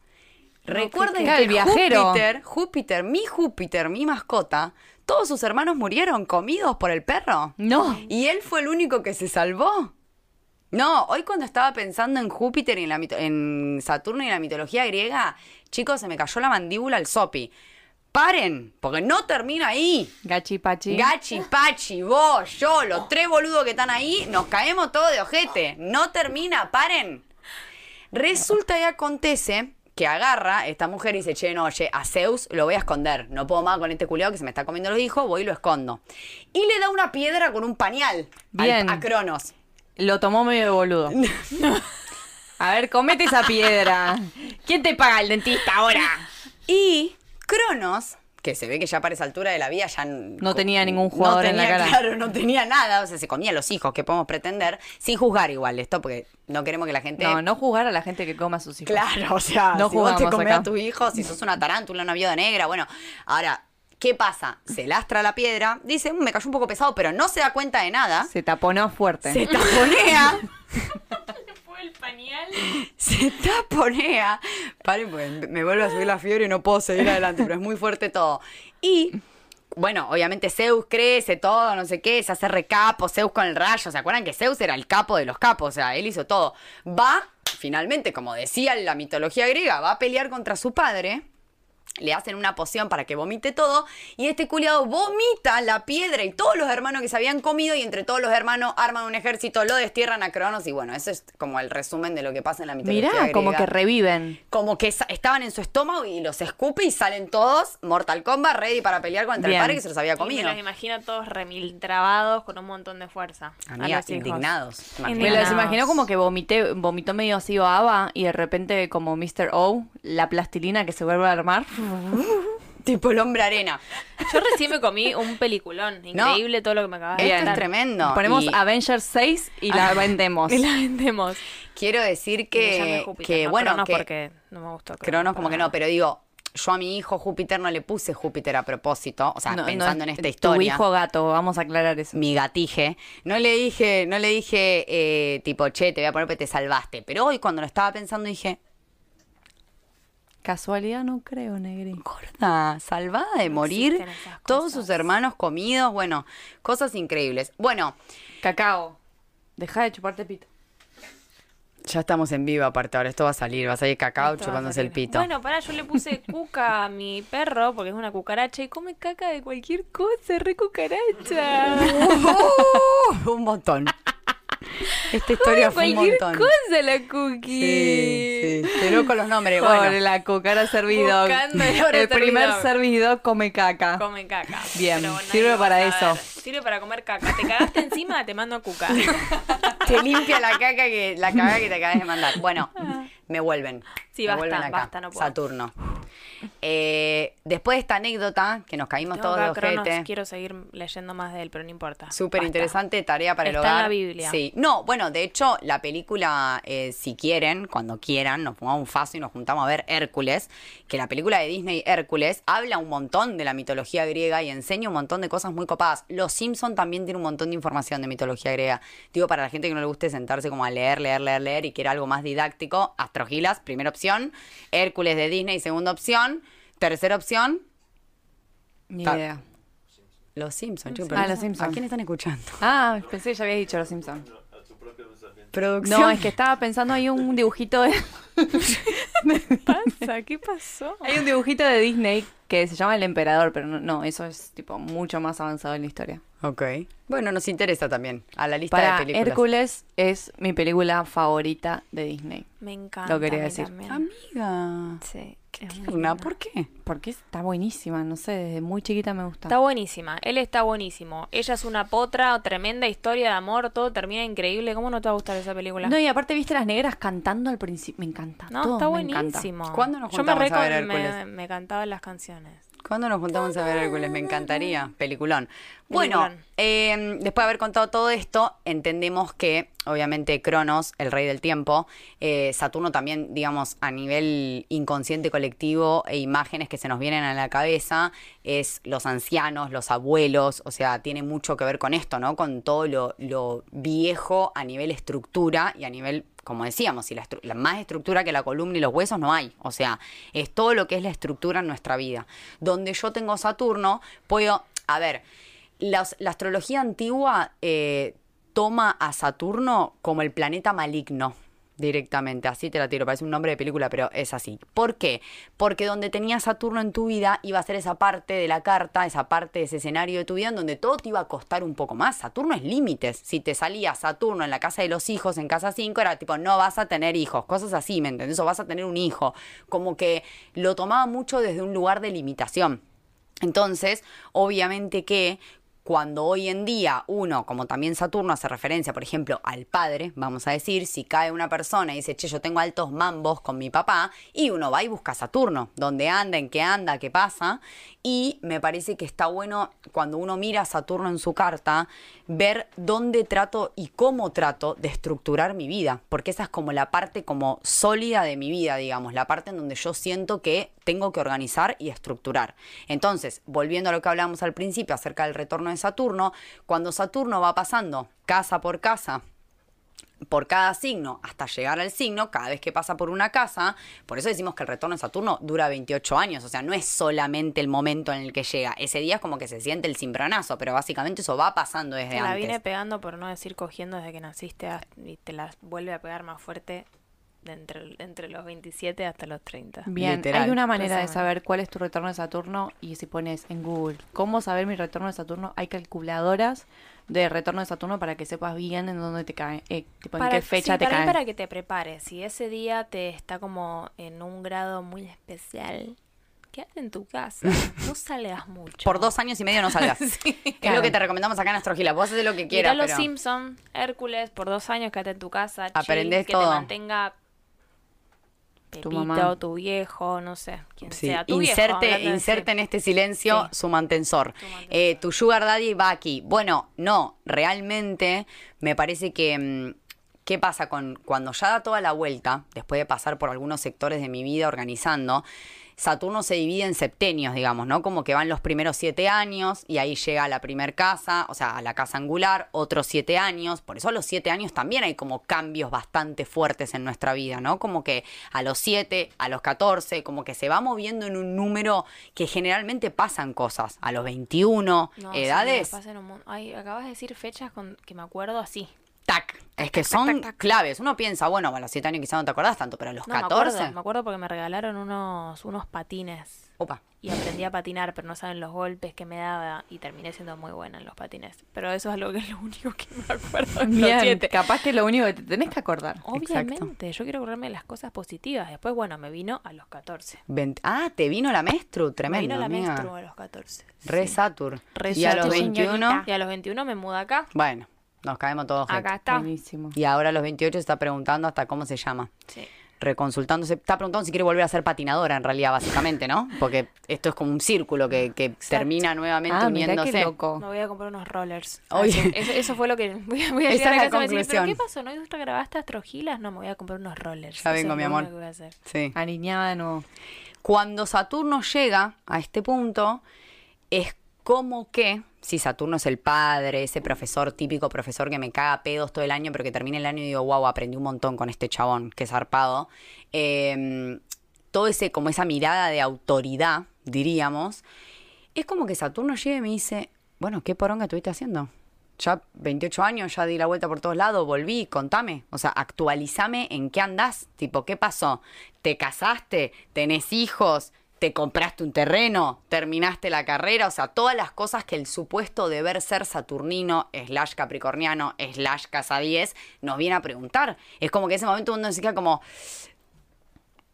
A: Recuerden
B: Claro,
A: que
B: el viajero.
A: Júpiter, Júpiter, mi Júpiter, mi mascota, todos sus hermanos murieron comidos por el perro.
B: No.
A: Y él fue el único que se salvó. No, hoy cuando estaba pensando en Júpiter y en, la en Saturno y en la mitología griega, chicos, se me cayó la mandíbula al sopi. Paren, porque no termina ahí.
B: Gachi pachi.
A: Gachi, Pachi, vos, yo, los tres boludos que están ahí, nos caemos todos de ojete. No termina, paren. Resulta y acontece que agarra esta mujer y dice, che, no, oye, a Zeus lo voy a esconder. No puedo más con este culiado que se me está comiendo los hijos, voy y lo escondo. Y le da una piedra con un pañal al-
B: Bien.
A: a Cronos.
B: Lo tomó medio de boludo. A ver, comete esa piedra. ¿Quién te paga el dentista ahora?
A: Y Cronos, que se ve que ya para esa altura de la vida ya
B: No tenía ningún jugador
A: no
B: en la
A: tenía,
B: cara.
A: Claro, no tenía nada, o sea, se comía a los hijos, que podemos pretender, sin juzgar igual esto, porque no queremos que la gente...
B: No, no jugar a la gente que coma a sus hijos.
A: Claro, o sea,
B: No
A: si vos te
B: acá.
A: a tu hijo, si sos una tarántula, una viuda negra, bueno, ahora, ¿qué pasa? Se lastra la piedra, dice, "Mm, me cayó un poco pesado, pero no se da cuenta de nada,
B: Se taponó fuerte.
A: se taponea,
C: pañal.
A: se taponea. Paren, porque me vuelve a subir la fiebre y no puedo seguir adelante, pero es muy fuerte todo. Y, bueno, obviamente Zeus crece todo, no sé qué, se hace recapo, Zeus con el rayo. ¿Se acuerdan que Zeus era el capo de los capos? O sea, él hizo todo. Va, finalmente, como decía la mitología griega, va a pelear contra su padre. Le hacen una poción para que vomite todo y este culiado vomita la piedra y todos los hermanos que se habían comido y entre todos los hermanos arman un ejército, lo destierran a Cronos y bueno, eso es como el resumen de lo que pasa en la mitología
B: Mirá,
A: griega.
B: como que reviven.
A: Como que estaban en su estómago y los escupe y salen todos Mortal Kombat ready para pelear contra
B: Bien.
A: el padre que se los había
C: Y
A: comido.
C: me los imagino todos remil trabados con un montón de fuerza. a
A: Amiga,
C: los hijos.
A: indignados.
B: Me los imaginó como que vomité, vomitó medio así Ava y de repente como Mr. O, la plastilina que se vuelve a armar.
A: Tipo el hombre arena.
C: Yo recién me comí un peliculón. Increíble todo lo que me acabas de
A: Esto es tremendo.
B: Ponemos
A: Y
B: Avengers 6 y la vendemos.
C: Y la vendemos.
A: quiero decir que,
C: Júpiter,
A: que
C: no
A: bueno,
C: Cronos
A: que
C: porque no me gustó.
A: Cronos como que no, pero digo, yo a mi hijo Júpiter no le puse Júpiter a propósito, o sea,
B: No,
A: pensando en esta
B: Tu
A: historia.
B: hijo gato, vamos a aclarar eso.
A: mi gatije, no le dije, no le dije eh, tipo, che, te voy a poner porque te salvaste. Pero hoy cuando lo estaba pensando dije,
B: Casualidad no creo, Negri.
A: gorda, salvada de morir, todos sus hermanos comidos, bueno, cosas increíbles. Bueno,
B: Cacao. Deja de chuparte pito.
A: ya estamos en vivo aparte, ahora esto va a salir, va a salir cacao
C: Esto
A: chupándose el pito.
C: Bueno, pará, yo le puse cuca a mi perro porque es una cucaracha y come caca de cualquier cosa, re cucaracha.
A: Uh, un montón. Esta historia fue un montón.
C: cosa la cookie.
A: Sí, sí, te loco los nombres. Bueno,
B: la cucara servido.
C: Buscando el
B: primer
C: servidor.
B: servido come caca.
C: Come caca.
B: Bien,
C: Pero
B: sirve para eso.
C: Sirve para comer caca. Te cagaste encima, te mando a cuca.
A: te limpia la caca que la caga que te acabas de mandar. Bueno, me vuelven.
C: Sí,
A: me
C: basta,
A: vuelven acá.
C: basta, no puedo.
A: Saturno. Eh, después de esta anécdota, que nos caímos
C: Tengo
A: todos de ojete.
C: quiero seguir leyendo más de él, pero no importa.
A: Súper interesante, tarea para el
C: Está en
A: hogar.
C: la Biblia.
A: Sí. No, bueno, de hecho, la película, eh, si quieren, cuando quieran, nos pongamos un faso y nos juntamos a ver Hércules, que la película de Disney Hércules habla un montón de la mitología griega y enseña un montón de cosas muy copadas. Los Simpson también tiene un montón de información de mitología griega. Digo, para la gente que no le guste sentarse como a leer, leer, leer, leer y quiere algo más didáctico, Astrogilas, primera opción, Hércules de Disney, segunda opción, tercera opción,
B: Ni
A: Ta-
B: idea.
A: Los Simpsons.
B: Ah, Los Simpson.
A: ¿A quién están escuchando?
B: Ah, pensé que ya habías dicho los Simpsons.
A: Producción.
B: No, es que estaba pensando, hay un dibujito de...
C: ¿Qué pasa? ¿Qué pasó?
B: Hay un dibujito de Disney que se llama El Emperador, pero no, no, eso es tipo mucho más avanzado en la historia.
A: Ok. Bueno, nos interesa también a la lista
B: Para
A: de películas.
B: Hércules es mi película favorita de Disney.
C: Me encanta.
B: Lo quería
C: a mí
B: decir.
C: también.
A: Amiga.
C: Sí.
A: Qué tierna. ¿por qué?
B: Porque está buenísima, no sé, desde muy chiquita me gusta.
C: Está buenísima, él está buenísimo. Ella es una potra, tremenda historia de amor, todo termina increíble. ¿Cómo no te va a gustar esa película?
B: No, y aparte viste las negras cantando al principio, me encanta.
C: No,
B: todo
C: está
B: me encanta.
C: buenísimo.
A: ¿Cuándo nos
C: Yo me,
A: a ver
C: me, me las canciones.
A: ¿Cuándo nos juntamos a ver Hércules? Me encantaría. Peliculón. Bueno, eh, después de haber contado todo esto, entendemos que, obviamente, Cronos, el rey del tiempo, eh, Saturno también, digamos, a nivel inconsciente colectivo e imágenes que se nos vienen a la cabeza, es los ancianos, los abuelos, o sea, tiene mucho que ver con esto, ¿no? Con todo lo, lo viejo a nivel estructura y a nivel como decíamos, si la, más estructura que la columna y los huesos no hay. O sea, es todo lo que es la estructura en nuestra vida. Donde yo tengo Saturno, puedo. A ver, la astrología antigua eh, toma a Saturno como el planeta maligno. Directamente, así te la tiro, parece un nombre de película, pero es así. ¿Por qué? Porque donde tenías Saturno en tu vida iba a ser esa parte de la carta, esa parte de ese escenario de tu vida en donde todo te iba a costar un poco más. Saturno es límites. Si te salía Saturno en la casa de los hijos, en casa 5, era tipo, no vas a tener hijos, cosas así, ¿me entendés? O vas a tener un hijo. Como que lo tomaba mucho desde un lugar de limitación. Entonces, obviamente que cuando hoy en día uno, como también Saturno hace referencia, por ejemplo, al padre, vamos a decir, si cae una persona y dice, che, yo tengo altos mambos con mi papá, y uno va y busca a Saturno, dónde anda, en qué anda, qué pasa, y me parece que está bueno cuando uno mira a Saturno en su carta, ver dónde trato y cómo trato de estructurar mi vida, porque esa es como la parte como sólida de mi vida, digamos, la parte en donde yo siento que tengo que organizar y estructurar. Entonces, volviendo a lo que hablábamos al principio acerca del retorno de Saturno, cuando Saturno va pasando casa por casa, por cada signo hasta llegar al signo, cada vez que pasa por una casa, por eso decimos que el retorno de Saturno dura 28 años, o sea, no es solamente el momento en el que llega, ese día es como que se siente el cimbronazo, pero básicamente eso va pasando desde
C: Te la
A: antes.
C: vine pegando, por no decir cogiendo, desde que naciste y te la vuelve a pegar más fuerte de entre, entre los 27 hasta los 30.
B: Bien,
A: Literal.
B: hay una manera de saber cuál es tu retorno de Saturno y si pones en Google cómo saber mi retorno de Saturno, hay calculadoras de retorno de Saturno para que sepas bien en dónde te cae, eh, tipo, en qué fecha
C: sí,
B: te
C: para,
B: cae.
C: para que te prepares. Si ese día te está como en un grado muy especial, quédate en tu casa. No salgas mucho.
A: Por dos años y medio no salgas. Es
B: Claro.
A: lo que te recomendamos acá en Astrogila. Vos haces lo que
C: Mirá
A: quieras,
C: los
A: pero...
C: Simpson, Hércules, por dos años quédate en tu casa. chill,
A: Aprendés
C: que
A: todo.
C: te mantenga
B: Tu mamá.
C: tu viejo, no sé, quien
A: Sí,
C: sea. Tu viejo,
A: inserte,
C: de-
A: inserte en este silencio
C: Sí.
A: su mantensor.
C: Tu mantensor.
A: Eh, tu sugar daddy va aquí. Bueno, no, realmente me parece que... mm, ¿Qué pasa con cuando ya da toda la vuelta, después de pasar por algunos sectores de mi vida organizando? Saturno se divide en septenios, digamos, ¿no? Como que van los primeros siete años y ahí llega a la primer casa, o sea, a la casa angular, otros siete años. Por eso a los siete años también hay como cambios bastante fuertes en nuestra vida, ¿no? Como que a los siete, a los 14, como que se va moviendo en un número que generalmente pasan cosas. A los 21,
C: No, sí, me
A: edades,
C: pasan un Ay, acabas de decir fechas con que me acuerdo así.
A: Tac. Es que son claves. Uno piensa, bueno, a los siete años quizás no te acordás tanto, pero a los
C: No, me
A: 14.
C: acuerdo, me acuerdo porque me regalaron unos, unos patines.
A: Opa.
C: Y aprendí a patinar, pero no saben los golpes que me daba y terminé siendo muy buena en los patines. Pero eso es lo que es lo único que me acuerdo.
B: Bien,
C: siete.
B: capaz que lo único que te tenés que acordar.
C: Obviamente, yo quiero acordarme de las cosas positivas. Después, bueno, me vino a los 14.
A: Veinte- Ah, te vino la menstru, tremendo.
C: me vino la
A: amiga.
C: menstru a los 14.
A: Re
C: sí.
A: Satur.
C: Re
A: y a los
C: Satur,
A: 21,
C: señorita. Y a los 21 me muda acá.
A: bueno, nos caemos todos. gente.
C: Acá está.
B: Buenísimo.
A: Y ahora a los 28 se está preguntando hasta cómo se llama.
C: Sí.
A: Reconsultándose. Está preguntando si quiere volver a ser patinadora, en realidad, básicamente, ¿no? Porque esto es como un círculo que, que termina nuevamente
B: Ah, mirá
A: uniéndose.
B: qué loco.
C: Me voy a comprar unos rollers.
A: Oye.
C: Así, Eso, eso fue lo que. Voy a, voy a
A: Esa
C: llegar
A: es
C: a
A: la
C: casa y me decir, ¿pero
A: conclusión.
C: qué pasó? ¿No grabaste astrogilas? No, me voy a comprar unos rollers.
A: Ya vengo, mi amor.
C: único que voy a hacer.
A: Sí.
B: Alineada de nuevo.
A: Cuando Saturno llega a este punto, es como que, si Saturno es el padre, ese profesor, típico profesor que me caga pedos todo el año, pero que termina el año y digo, wow, aprendí un montón con este chabón, que zarpado. Eh, todo ese, como esa mirada de autoridad, diríamos, es como que Saturno llega y me dice, bueno, ¿qué poronga estuviste haciendo? Ya 28 años, ya di la vuelta por todos lados, volví, contame. O sea, actualizame en qué andás. Tipo, ¿qué pasó? ¿Te casaste? ¿Tenés hijos? Te compraste un terreno, terminaste la carrera, o sea, todas las cosas que el supuesto deber ser saturnino, slash capricorniano, slash casa 10, nos viene a preguntar. Es como que ese momento uno se queda como,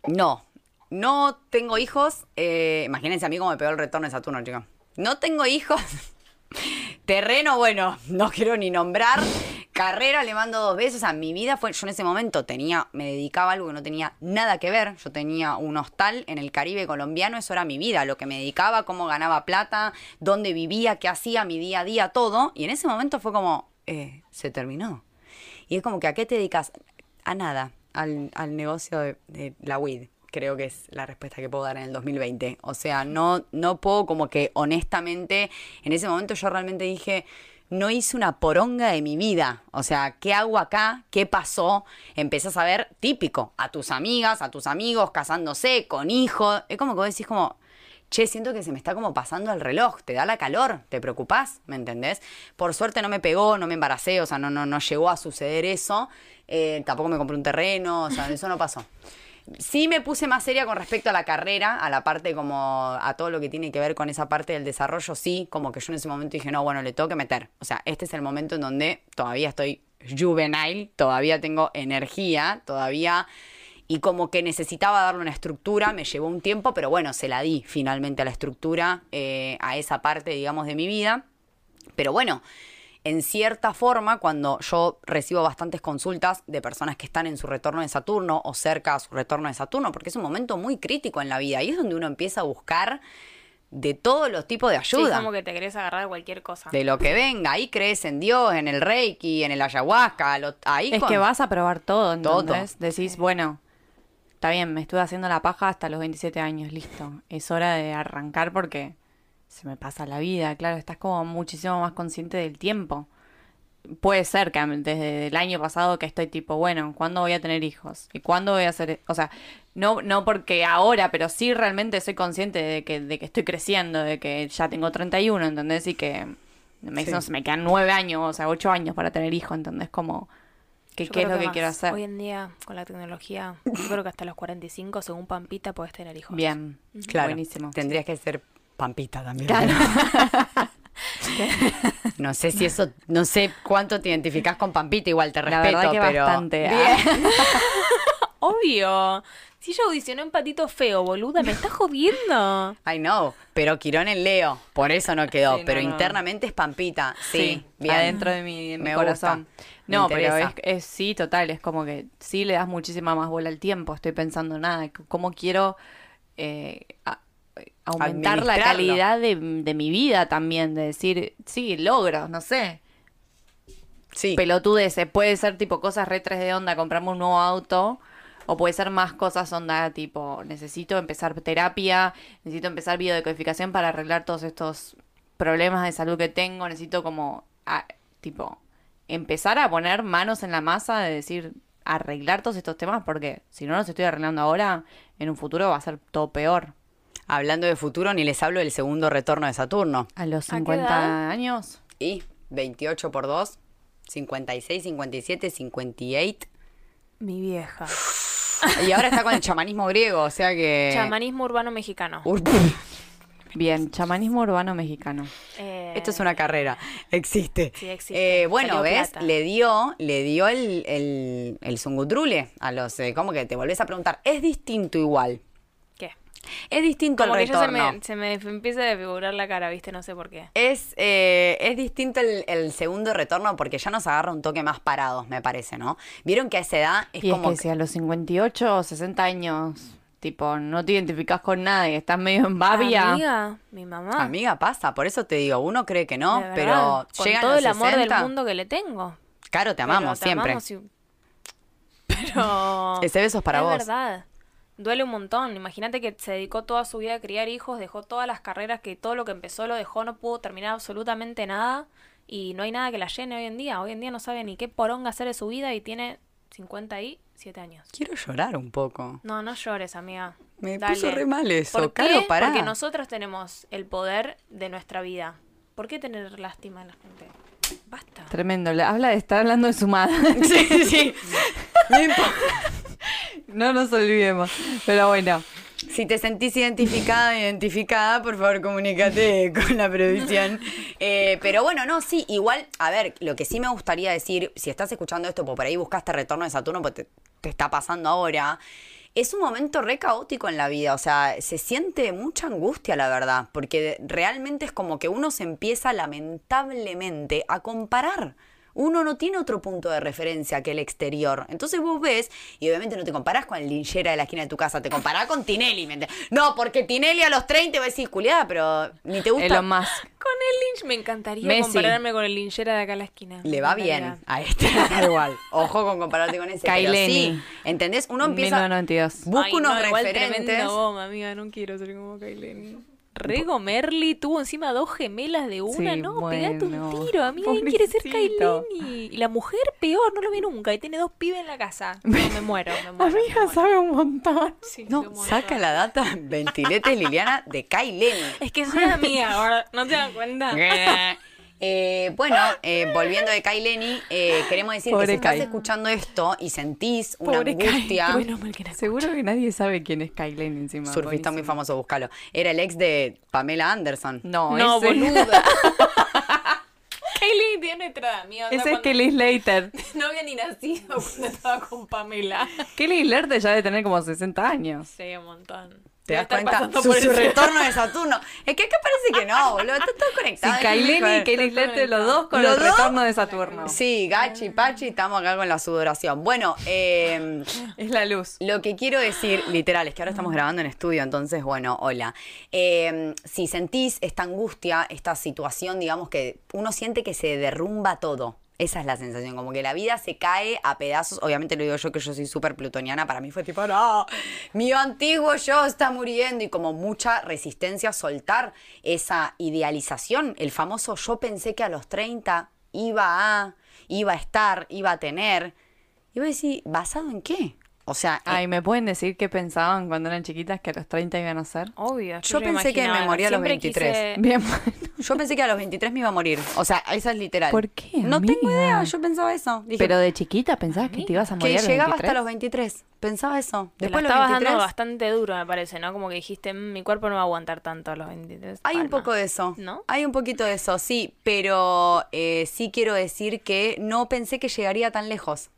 A: no, no tengo hijos. Eh, imagínense a mí cómo me pegó el retorno de Saturno, chicos. No tengo hijos. Terreno, bueno, no quiero ni nombrar. Carrera le mando dos veces. O sea, mi vida fue. Yo en ese momento tenía, me dedicaba a algo que no tenía nada que ver. Yo tenía un hostal en el Caribe colombiano. Eso era mi vida. Lo que me dedicaba, cómo ganaba plata, dónde vivía, qué hacía, mi día a día, todo. Y en ese momento fue como, eh, se terminó. Y es como que, ¿a qué te dedicas? A nada. Al, al negocio de, de la weed creo que es la respuesta que puedo dar en el 2020. O sea, no, no puedo como que honestamente, en ese momento yo realmente dije, no hice una poronga de mi vida. O sea, ¿qué hago acá? ¿Qué pasó? Empezás a ver típico, a tus amigas, a tus amigos casándose, con hijos. Es como que vos decís como, che, siento que se me está como pasando el reloj, te da la calor, te preocupás, ¿me entendés? Por suerte no me pegó, no me embaracé, o sea, no, no, no llegó a suceder eso. Eh, tampoco me compré un terreno, o sea, eso no pasó. Sí me puse más seria con respecto a la carrera, a la parte como a todo lo que tiene que ver con esa parte del desarrollo, sí, como que yo en ese momento dije, no, bueno, le tengo que meter. O sea, este es el momento en donde todavía estoy juvenile, todavía tengo energía, todavía... Y como que necesitaba darle una estructura, me llevó un tiempo, pero bueno, se la di finalmente a la estructura, eh, a esa parte, digamos, de mi vida. Pero bueno, en cierta forma, cuando yo recibo bastantes consultas de personas que están en su retorno de Saturno o cerca a su retorno de Saturno, porque es un momento muy crítico en la vida y es donde uno empieza a buscar de todos los tipos de
C: Sí,
A: ayuda.
C: como que te querés agarrar de cualquier cosa.
A: De lo que venga, ahí crees en Dios, en el Reiki, en el ayahuasca, lo- ahí
B: Es
A: con-
B: que vas a probar todo,
A: Todo.
B: entonces decís, bueno, está bien, me estuve haciendo la paja hasta los 27 años, listo. Es hora de arrancar porque se me pasa la vida, claro, estás como muchísimo más consciente del tiempo. Puede ser que desde el año pasado que estoy tipo, bueno, ¿cuándo voy a tener hijos? ¿Y cuándo voy a hacer? O sea, no, no porque ahora, pero sí realmente soy consciente de que, de que estoy creciendo, de que ya tengo 31, ¿entendés? Y que me,
A: Sí.
B: no sé, me quedan nueve años, o sea, ocho años para tener hijos, ¿entendés? Como, ¿qué, es lo que quiero hacer?
C: Hoy en día, con la tecnología, yo creo que hasta los 45, según Pampita, puedes tener hijos.
B: Bien,
A: Claro,
B: buenísimo.
A: tendrías que ser pampita también.
B: Claro.
A: No sé si eso, no sé cuánto te identificás con Pampita, igual te
B: La
A: respeto,
B: verdad que
A: pero
B: bastante.
A: Bien.
C: Obvio. Si ella audicionó en Patito Feo, boluda, me estás jodiendo.
A: I know, pero Quirón en Leo, por eso no quedó,
B: Sí,
A: pero
B: no.
A: internamente es Pampita, sí,
B: Sí,
A: bien.
B: adentro de mi, de mi
A: Me
B: corazón.
A: gusta, me
B: No, pero es, es sí, total, es como que sí le das muchísima más bola al tiempo. Estoy pensando, nada, cómo quiero eh, a- aumentar la calidad de, de mi vida también, de decir, sí, logros, no sé,
A: Sí,
B: pelotudeces. Puede ser tipo cosas re 3 de onda, comprarme un nuevo auto. O puede ser más cosas onda tipo, necesito empezar terapia, necesito empezar biodecodificación para arreglar todos estos problemas de salud que tengo. Necesito como, a- tipo, empezar a poner manos en la masa de decir, arreglar todos estos temas porque si no los estoy arreglando ahora, en un futuro va a ser todo peor.
A: Hablando de futuro, ni les hablo del segundo retorno de Saturno.
B: A los
C: ¿A qué
B: 50
C: edad?
B: años.
A: Y 28 por 2, 56, 57, 58.
C: Mi vieja.
A: Y ahora está con el chamanismo griego, o sea que...
C: Chamanismo urbano mexicano.
B: Bien, chamanismo urbano mexicano.
C: Eh,
A: Esto es una carrera, existe.
C: Sí, existe.
A: Eh, bueno,
C: Salió
A: ¿ves?
C: plata.
A: Le dio, le dio el, el, el zungutrule a los... eh, ¿Cómo que te volvés a preguntar? Es distinto igual. Es distinto
C: Como
A: el
C: que ya se
A: retorno.
C: me, se me empieza a desfigurar la cara, ¿viste? No sé por qué.
A: Es, eh, es distinto el, el segundo retorno porque ya nos agarra un toque más parados, me parece, ¿no? Vieron que a esa edad es
B: y
A: como...
B: es que si a los 58 o 60 años, tipo, no te identificas con nada y estás medio en babia.
C: Amiga, mi mamá.
A: Amiga, pasa, por eso te digo, uno cree que no,
C: verdad,
A: pero
C: con
A: llegan
C: todo
A: los
C: el amor
A: 60,
C: del mundo que le tengo.
A: Claro, te
C: Pero
A: amamos
C: te
A: siempre.
C: amamos y- Pero
A: Ese beso es para
C: es
A: vos.
C: verdad. Duele un montón. Imagínate que se dedicó toda su vida a criar hijos, dejó todas las carreras, que todo lo que empezó lo dejó, no pudo terminar absolutamente nada y no hay nada que la llene hoy en día. Hoy en día no sabe ni qué poronga hacer de su vida y tiene 57 años.
A: Quiero llorar un poco.
C: No, no llores, amiga.
A: Me
C: Dale.
A: puso re mal eso.
C: ¿Por
A: Caro,
C: qué?
A: pará.
C: Porque nosotros tenemos el poder de nuestra vida. ¿Por qué tener lástima de la gente? Basta.
B: Tremendo, le habla de estar hablando de su madre.
A: Sí, sí. No importa.
B: No nos olvidemos. Pero bueno,
A: Si te sentís identificada, identificada, por favor comunícate con la producción. Eh, pero bueno, no, sí, igual, a ver, lo que sí me gustaría decir, si estás escuchando esto, pues por ahí buscaste retorno de Saturno, pues te, te está pasando ahora. Es un momento re caótico en la vida, o sea, se siente mucha angustia, la verdad, porque realmente es como que uno se empieza lamentablemente a comparar uno no tiene otro punto de referencia que el exterior. Entonces vos ves, y obviamente no te comparás con el linchera de la esquina de tu casa, te comparás con Tinelli. ¿me entiendes? No, porque Tinelli a los 30 va a decir, culiada, pero ni te gusta.
B: Elon Musk.
C: Con el Lynch me encantaría
B: Messi.
C: compararme con el linchera de acá a la esquina.
A: Le va bien a este, da igual. Ojo con compararte con ese. Pero
B: Kaileni.
A: sí, ¿entendés? Uno empieza.
B: 1992.
A: Busca
C: Ay,
A: unos
C: no, igual
A: referentes.
C: amiga, no quiero ser como Kaileni. Rego Merly tuvo encima dos gemelas de una,
B: Sí,
C: no, pegate
B: bueno.
C: un tiro, amiga, ¿quién quiere ser. Kaileni? Y la mujer peor, no lo vi nunca, y tiene dos pibes en la casa. No, me muero, me muero. me
B: Amiga,
C: muero.
B: sabe un montón.
C: Sí,
A: No, saca la data ventilete Liliana de Kaileni.
C: Es que soy amiga ahora, ¿no te das cuenta?
A: Eh, bueno, eh, volviendo de Kai Lenny, eh, queremos decir que si estás
B: Kai.
A: escuchando esto y sentís una
C: Pobre Kai,
A: angustia.
C: bueno, mal que nació.
B: Seguro que nadie sabe quién es Kylie encima.
A: surfista muy famoso, búscalo. Era el ex de Pamela Anderson.
B: No,
C: No,
B: ese,
C: boluda. Kaileni tiene nuestra edad,
B: ese es Kelly Slater.
C: No había ni nacido cuando estaba con Pamela.
B: Kelly Slater ya debe tener como 60 años.
C: Sí, un montón.
A: ¿Te das cuenta? Su, su retorno de Saturno. Es que acá parece que no, boludo. Está todo
B: Sí,
A: conectado.
B: Kylie y. Kelly Slater, los dos con
A: ¿Los
B: el
A: dos?
B: retorno de Saturno.
A: Sí, Gachi, Pachi, estamos acá con la sudoración. Bueno, eh,
B: Es la luz.
A: Lo que quiero decir, literal, es que ahora estamos grabando en estudio, entonces, bueno, hola. Eh, si sentís esta angustia, esta situación, digamos que uno siente que se derrumba todo. Esa es la sensación, como que la vida se cae a pedazos. Obviamente lo digo yo que yo soy súper plutoniana, para mí fue tipo, no, mi antiguo yo está muriendo y como mucha resistencia a soltar esa idealización. El famoso yo pensé que a los 30 iba a, iba a estar, iba a tener. Y voy a decir, ¿basado en qué? O sea,
B: Ay, ¿me pueden decir qué pensaban cuando eran chiquitas que a los 30 iban a ser?
C: Obvio.
A: Yo pensé que me moría a los
C: Siempre
A: 23.
C: quise-
B: Bien, bueno.
A: Yo pensé que a los 23 me iba a morir. O sea, esa es literal.
B: ¿Por qué,
A: No tengo idea, yo pensaba eso. Dije,
B: Pero de chiquita pensabas que te ibas a morir
A: que
B: a los
A: llegaba
B: 23.
A: hasta los 23. Pensaba eso.
C: La
A: Después de los
C: estabas
A: 23.
C: dando bastante duro, me parece, ¿no? Como que dijiste, "Mm, mi cuerpo no va a aguantar tanto a los 23.
A: Hay un
C: Palma".
A: poco de eso.
C: ¿No?
A: Hay un poquito de eso, sí. Pero eh, sí quiero decir que no pensé que llegaría tan lejos.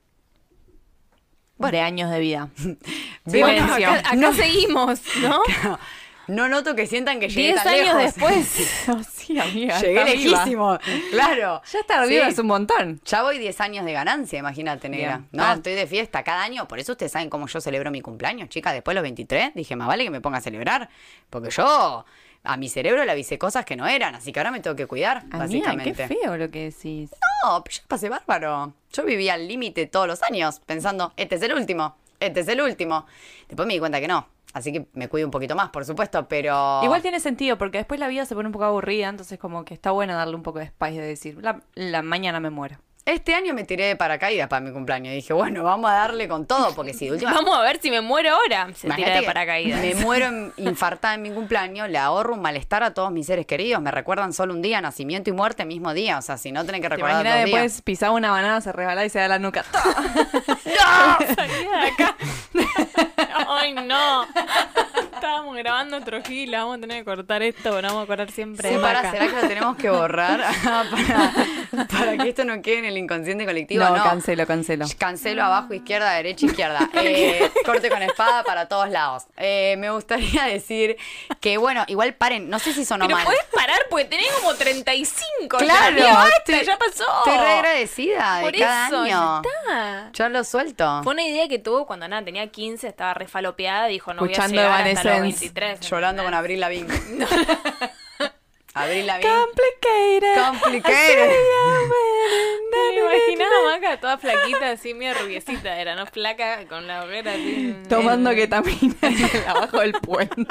B: De años de vida.
C: Bueno, acá, acá seguimos, ¿no?
A: No noto que sientan que llegué
C: Diez
A: tan
C: años
A: lejos.
C: después.
B: Oh, sí, amiga.
A: Llegué lejísimo. Claro.
B: Ya estar viva
A: Sí.
B: es un montón.
A: Ya voy 10 años de ganancia, imagínate, negra.
B: Bien.
A: No,
B: Ah.
A: estoy de fiesta cada año. Por eso ustedes saben cómo yo celebro mi cumpleaños, chicas. Después de los 23, dije, más vale que me ponga a celebrar. Porque yo a mi cerebro le avisé cosas que no eran. Así que ahora me tengo que cuidar,
B: Amiga,
A: básicamente.
B: qué feo lo que decís.
A: No, pero yo pasé bárbaro. Yo vivía al límite todos los años, pensando, este es el último, este es el último. Después me di cuenta que no. Así que me cuido un poquito más, por supuesto, pero...
B: Igual tiene sentido, porque después la vida se pone un poco aburrida, entonces como que está bueno darle un poco de spice de decir, la, la mañana me muero.
A: Este año me tiré de paracaídas para mi cumpleaños. Dije, bueno, vamos a darle con todo, porque si de última...
C: Vamos a ver si me muero ahora. Se tira de paracaídas.
A: Me muero en- infartada en mi cumpleaños, le ahorro un malestar a todos mis seres queridos. Me recuerdan solo un día, nacimiento y muerte, mismo día. O sea, si no tienen que recordar
B: imaginas
A: dos
B: después
A: días.
B: pisaba una banana, se resbalaba y se da la nuca.
C: Salía de acá. Ay, no. Estábamos grabando Trujillo, vamos a tener que cortar esto, vamos a cortar siempre
A: Sí,
C: de
A: para. ¿será que lo tenemos que borrar para, para que esto no quede en el inconsciente colectivo?
B: No,
A: No,
B: cancelo, cancelo.
A: Cancelo abajo, izquierda, derecha, izquierda. Eh, corte con espada para todos lados. Eh, me gustaría decir que, bueno, igual paren, no sé si sonó
C: Pero
A: mal.
C: podés parar porque tenés como 35.
A: Claro,
C: ya, basta,
A: estoy-
C: ya pasó.
A: Estoy re agradecida de
C: Por
A: cada
C: eso,
A: año.
C: ya está.
A: Ya lo suelto.
C: Fue una idea que tuvo cuando nada, tenía 15, estaba refalopeada, dijo no
B: Escuchando
C: voy a llegar hasta los
B: Evanescence.
C: 23.
A: Llorando con Abril Lavigne. Abril Lavigne.
B: Complicated.
A: Complicated.
C: Me imaginaba Maca toda flaquita, así medio rubiecita, era, ¿no? Flaca con la hoguera así.
B: Tomando ketamina abajo del puente.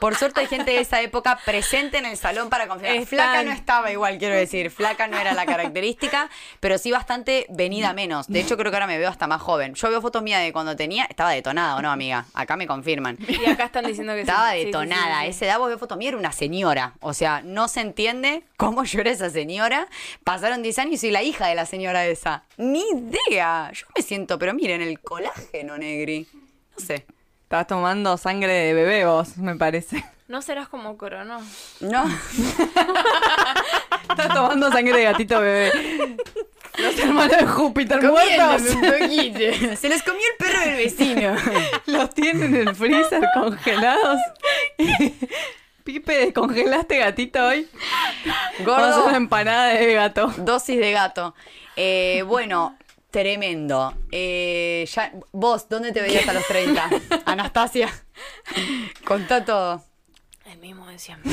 A: Por suerte hay gente de esa época presente en el salón para confirmar.
C: Están.
A: Flaca no estaba igual, quiero decir. Flaca no era la característica, pero sí bastante venida menos. De hecho, creo que ahora me veo hasta más joven. Yo veo fotos mías de cuando tenía, estaba detonada, ¿o no, amiga? Acá me confirman.
C: Y acá están diciendo que sí.
A: Estaba
C: Sí,
A: detonada. A
C: sí, sí.
A: esa edad vos ves fotos mías, era una señora. O sea, no se entiende cómo yo era esa señora. Pasaron 10 años y soy la hija de la señora esa. Ni idea. Yo me siento, pero miren, el colágeno, Negri. No sé.
B: Estás tomando sangre de bebé vos, me parece.
C: ¿No serás como Corono?
A: No.
B: Estás tomando sangre de gatito bebé. Los hermanos de Júpiter muertos.
A: Se los comió el perro del vecino.
B: los tienen en el freezer congelados. Pipe, ¿descongelaste gatito hoy? Vamos a hacer una
A: Gordo.
B: empanada de gato.
A: Dosis de gato. Eh, bueno, tremendo. Eh, ya, vos, ¿dónde te veías a los 30? Anastasia. Contá todo.
C: El mismo de siempre.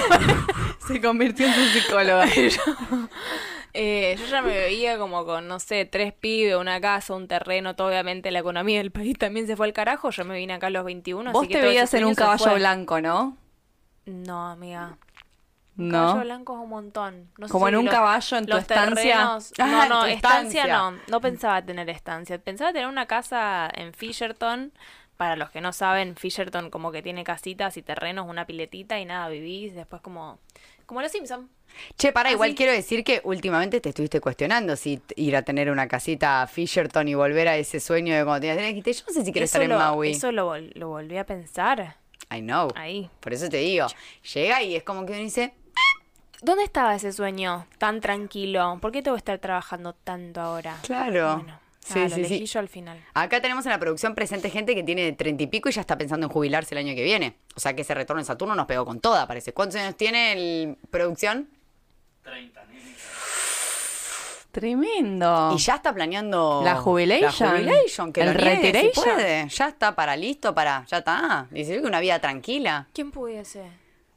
B: Se convirtió en su psicóloga.
C: Eh, yo ya me veía como con, no sé, tres pibes, una casa, un terreno, todo obviamente la economía del país también se fue al carajo. Yo me vine acá a los 21.
B: Vos
C: así que
B: te veías en un caballo blanco, ¿no?
C: No, amiga. Un Caballo
B: No.
C: blanco es un montón. No sé
B: Como
C: si
B: en un
C: los-
B: caballo en tu estancia.
C: terrenos-
A: Ah,
C: No, no, estancia.
A: estancia.
C: no. No pensaba tener estancia. Pensaba tener una casa en Fisherton. Para los que no saben, Fisherton como que tiene casitas y terrenos, una piletita y nada, vivís. Después como... Como los Simpson.
A: Che, para, igual quiero decir que últimamente te estuviste cuestionando si ir a tener una casita a Fisherton y volver a ese sueño de cuando tenías 30. Yo no sé si quiero estar en Maui.
C: Eso lo, lo volví a pensar.
A: I know.
C: Ahí.
A: Por eso te digo. Llega y es como que uno dice,
C: ¿Dónde estaba ese sueño tan tranquilo? ¿Por qué tengo que estar trabajando tanto ahora?
A: Claro.
C: Bueno,
A: Sí,
C: ah, lo elegí
A: sí.
C: yo al final.
A: Acá tenemos en la producción presente gente que tiene treinta y pico y ya está pensando en jubilarse el año que viene. O sea que ese retorno en Saturno nos pegó con toda, parece. ¿Cuántos años tiene el producción?
B: Tremendo.
A: Y ya está planeando
B: La jubilation.
A: La jubilation, que
B: El
A: lo niegue, si
B: retiration.
A: puede. Ya está para listo para, ya está. Dice que una vida tranquila.
C: ¿Quién pudiese?
A: Eh,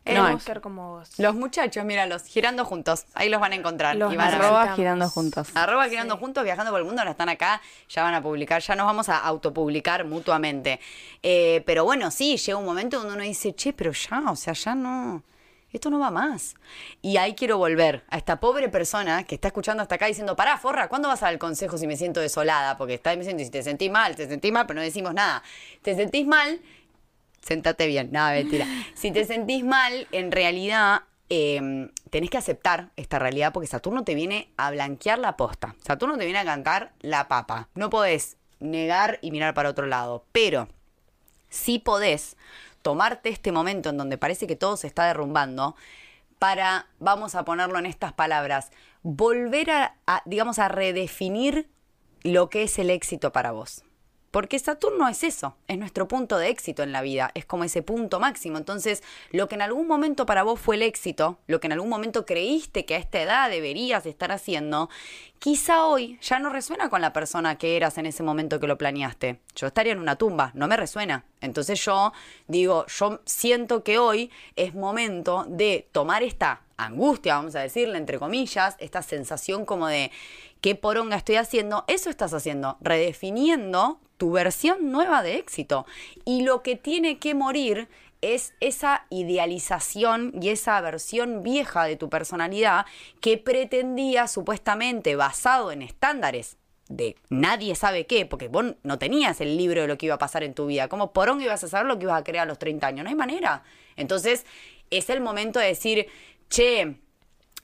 C: Queremos
A: no.
C: ser como vos.
A: Los muchachos, míralos, girando juntos. Ahí los van a encontrar.
C: Los
A: y van.
B: Arroba girando juntos.
A: Arroba girando juntos, viajando por el mundo, ahora están acá, ya van a publicar, ya nos vamos a autopublicar mutuamente. Eh, pero bueno, sí, llega un momento donde uno dice, che, pero ya, o sea, ya no, esto no va más. Y ahí quiero volver a esta pobre persona que está escuchando hasta acá diciendo, pará, forra, ¿cuándo vas a dar el consejo si me siento desolada? Porque está diciendo, si te sentís mal, te sentís mal, pero no decimos nada. Te sentís mal, Sentate bien, nada, mentira. Si te sentís mal, en realidad eh, tenés que aceptar esta realidad porque Saturno te viene a blanquear la posta. Saturno te viene a cantar la papa. No podés negar y mirar para otro lado, pero sí podés tomarte este momento en donde parece que todo se está derrumbando para, vamos a ponerlo en estas palabras, volver a, digamos, a redefinir lo que es el éxito para vos. Porque Saturno es eso, es nuestro punto de éxito en la vida, es como ese punto máximo. Entonces, lo que en algún momento para vos fue el éxito, lo que en algún momento creíste que a esta edad deberías estar haciendo, quizá hoy ya no resuena con la persona que eras en ese momento que lo planeaste. Yo estaría en una tumba, no me resuena. Entonces yo digo, yo siento que hoy es momento de tomar esta angustia, vamos a decirle, entre comillas, esta sensación como de qué poronga estoy haciendo, eso estás haciendo, redefiniendo tu versión nueva de éxito. Y lo que tiene que morir es esa idealización y esa versión vieja de tu personalidad que pretendía supuestamente basado en estándares de nadie sabe qué, porque vos no tenías el libro de lo que iba a pasar en tu vida. ¿Cómo porón ibas a saber lo que ibas a crear a los 30 años? No hay manera. Entonces, es el momento de decir, che,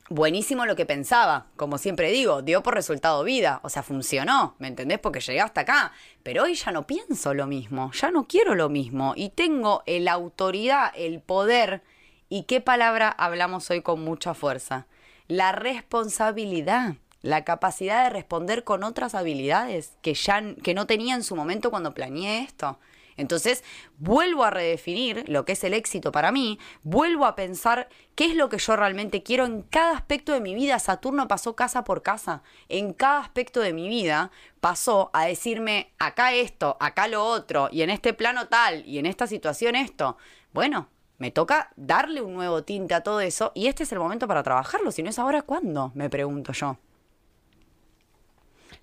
A: buenísimo lo que pensaba, como siempre digo, dio por resultado vida, o sea, funcionó, ¿me entendés? Porque llegué hasta acá, pero hoy ya no pienso lo mismo, ya no quiero lo mismo y tengo la autoridad, el poder, y qué palabra hablamos hoy con mucha fuerza, la responsabilidad. La capacidad de responder con otras habilidades que ya que no tenía en su momento cuando planeé esto. Entonces, vuelvo a redefinir lo que es el éxito para mí, vuelvo a pensar qué es lo que yo realmente quiero en cada aspecto de mi vida. Saturno pasó casa por casa. En cada aspecto de mi vida pasó a decirme, acá esto, acá lo otro, y en este plano tal, y en esta situación esto. Bueno, me toca darle un nuevo tinte a todo eso, y este es el momento para trabajarlo. Si no es ahora, ¿cuándo? Me pregunto yo.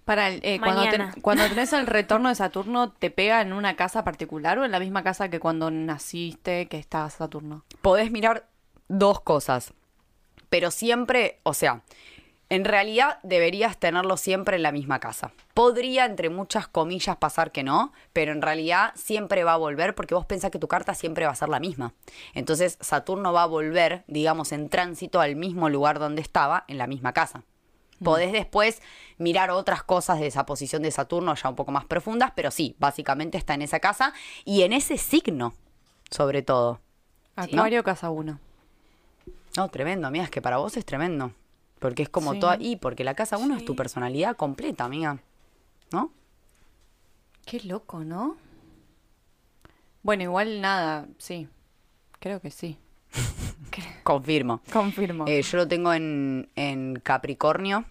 B: Para el- eh, cuando, ten- cuando tenés el retorno de Saturno, ¿te pega en una casa particular o en la misma casa que cuando naciste que está Saturno?
A: podés mirar dos cosas, pero siempre, o sea, en realidad deberías tenerlo siempre en la misma casa. Podría, entre muchas comillas, pasar que no, pero en realidad siempre va a volver porque vos pensás que tu carta siempre va a ser la misma. Entonces Saturno va a volver, digamos, en tránsito al mismo lugar donde estaba, en la misma casa. Podés después mirar otras cosas de esa posición de Saturno ya un poco más profundas, pero sí, básicamente está en esa casa y en ese signo, sobre todo.
B: Acuario, casa 1.
A: No, tremendo, amiga, es que para vos es tremendo. Porque es como
B: Sí.
A: toda. Y porque la casa 1 es tu personalidad completa, amiga. ¿No?
B: Qué loco, ¿no? Bueno, igual nada, sí. Creo que sí.
A: Confirmo.
B: Confirmo.
A: Eh, yo lo tengo en, en Capricornio,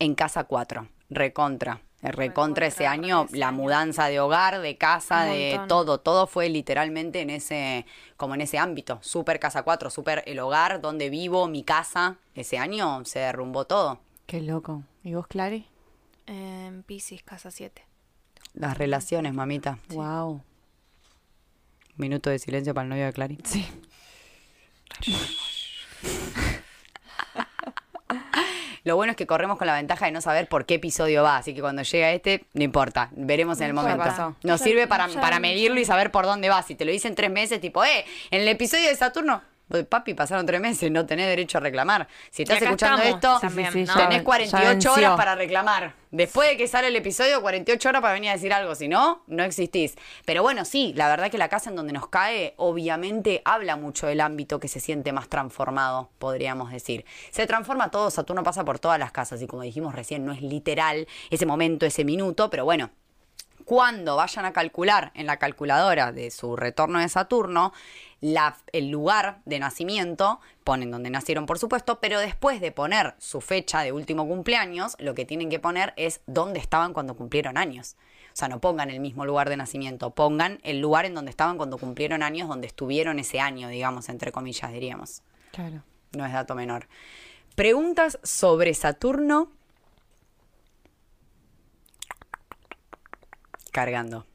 A: en casa 4. Recontra. Recontra ese año, la mudanza de hogar, de casa, de todo, todo fue literalmente en ese, como en ese ámbito. Super casa 4, super el hogar, donde vivo, mi casa. Ese año se derrumbó todo.
B: Qué loco. ¿Y vos, Clary?
C: En Pisces, casa 7.
A: Las relaciones, mamita.
B: Wow.
A: Minuto de silencio para el novio de Clary.
B: Sí.
A: Lo bueno es que corremos con la ventaja de no saber por qué episodio va, así que cuando llega este, no importa, veremos en el
C: No
A: momento.
B: importa.
A: Nos sirve para, para medirlo y saber por dónde va. Si te lo dicen tres meses, tipo, eh, en el episodio de Saturno, papi, pasaron tres meses, no tenés derecho a reclamar. Si estás escuchando
C: estamos
A: esto,
C: también,
B: Sí, sí, sí,
C: ¿no?
B: ya-
A: tenés 48
B: venció.
A: horas para reclamar. Después de que sale el episodio, 48 horas para venir a decir algo. Si no, no existís. Pero bueno, sí, la verdad que la casa en donde nos cae, obviamente, habla mucho del ámbito que se siente más transformado, podríamos decir. Se transforma todo, Saturno pasa por todas las casas y como dijimos recién, no es literal ese momento, ese minuto, pero bueno, cuando vayan a calcular en la calculadora de su retorno de Saturno, la- el lugar de nacimiento, ponen donde nacieron por supuesto, pero después de poner su fecha de último cumpleaños, lo que tienen que poner es dónde estaban cuando cumplieron años. O sea, no pongan el mismo lugar de nacimiento, pongan el lugar en donde estaban cuando cumplieron años, donde estuvieron ese año, digamos, entre comillas, diríamos.
B: Claro.
A: No es dato menor. Preguntas sobre Saturno. Cargando.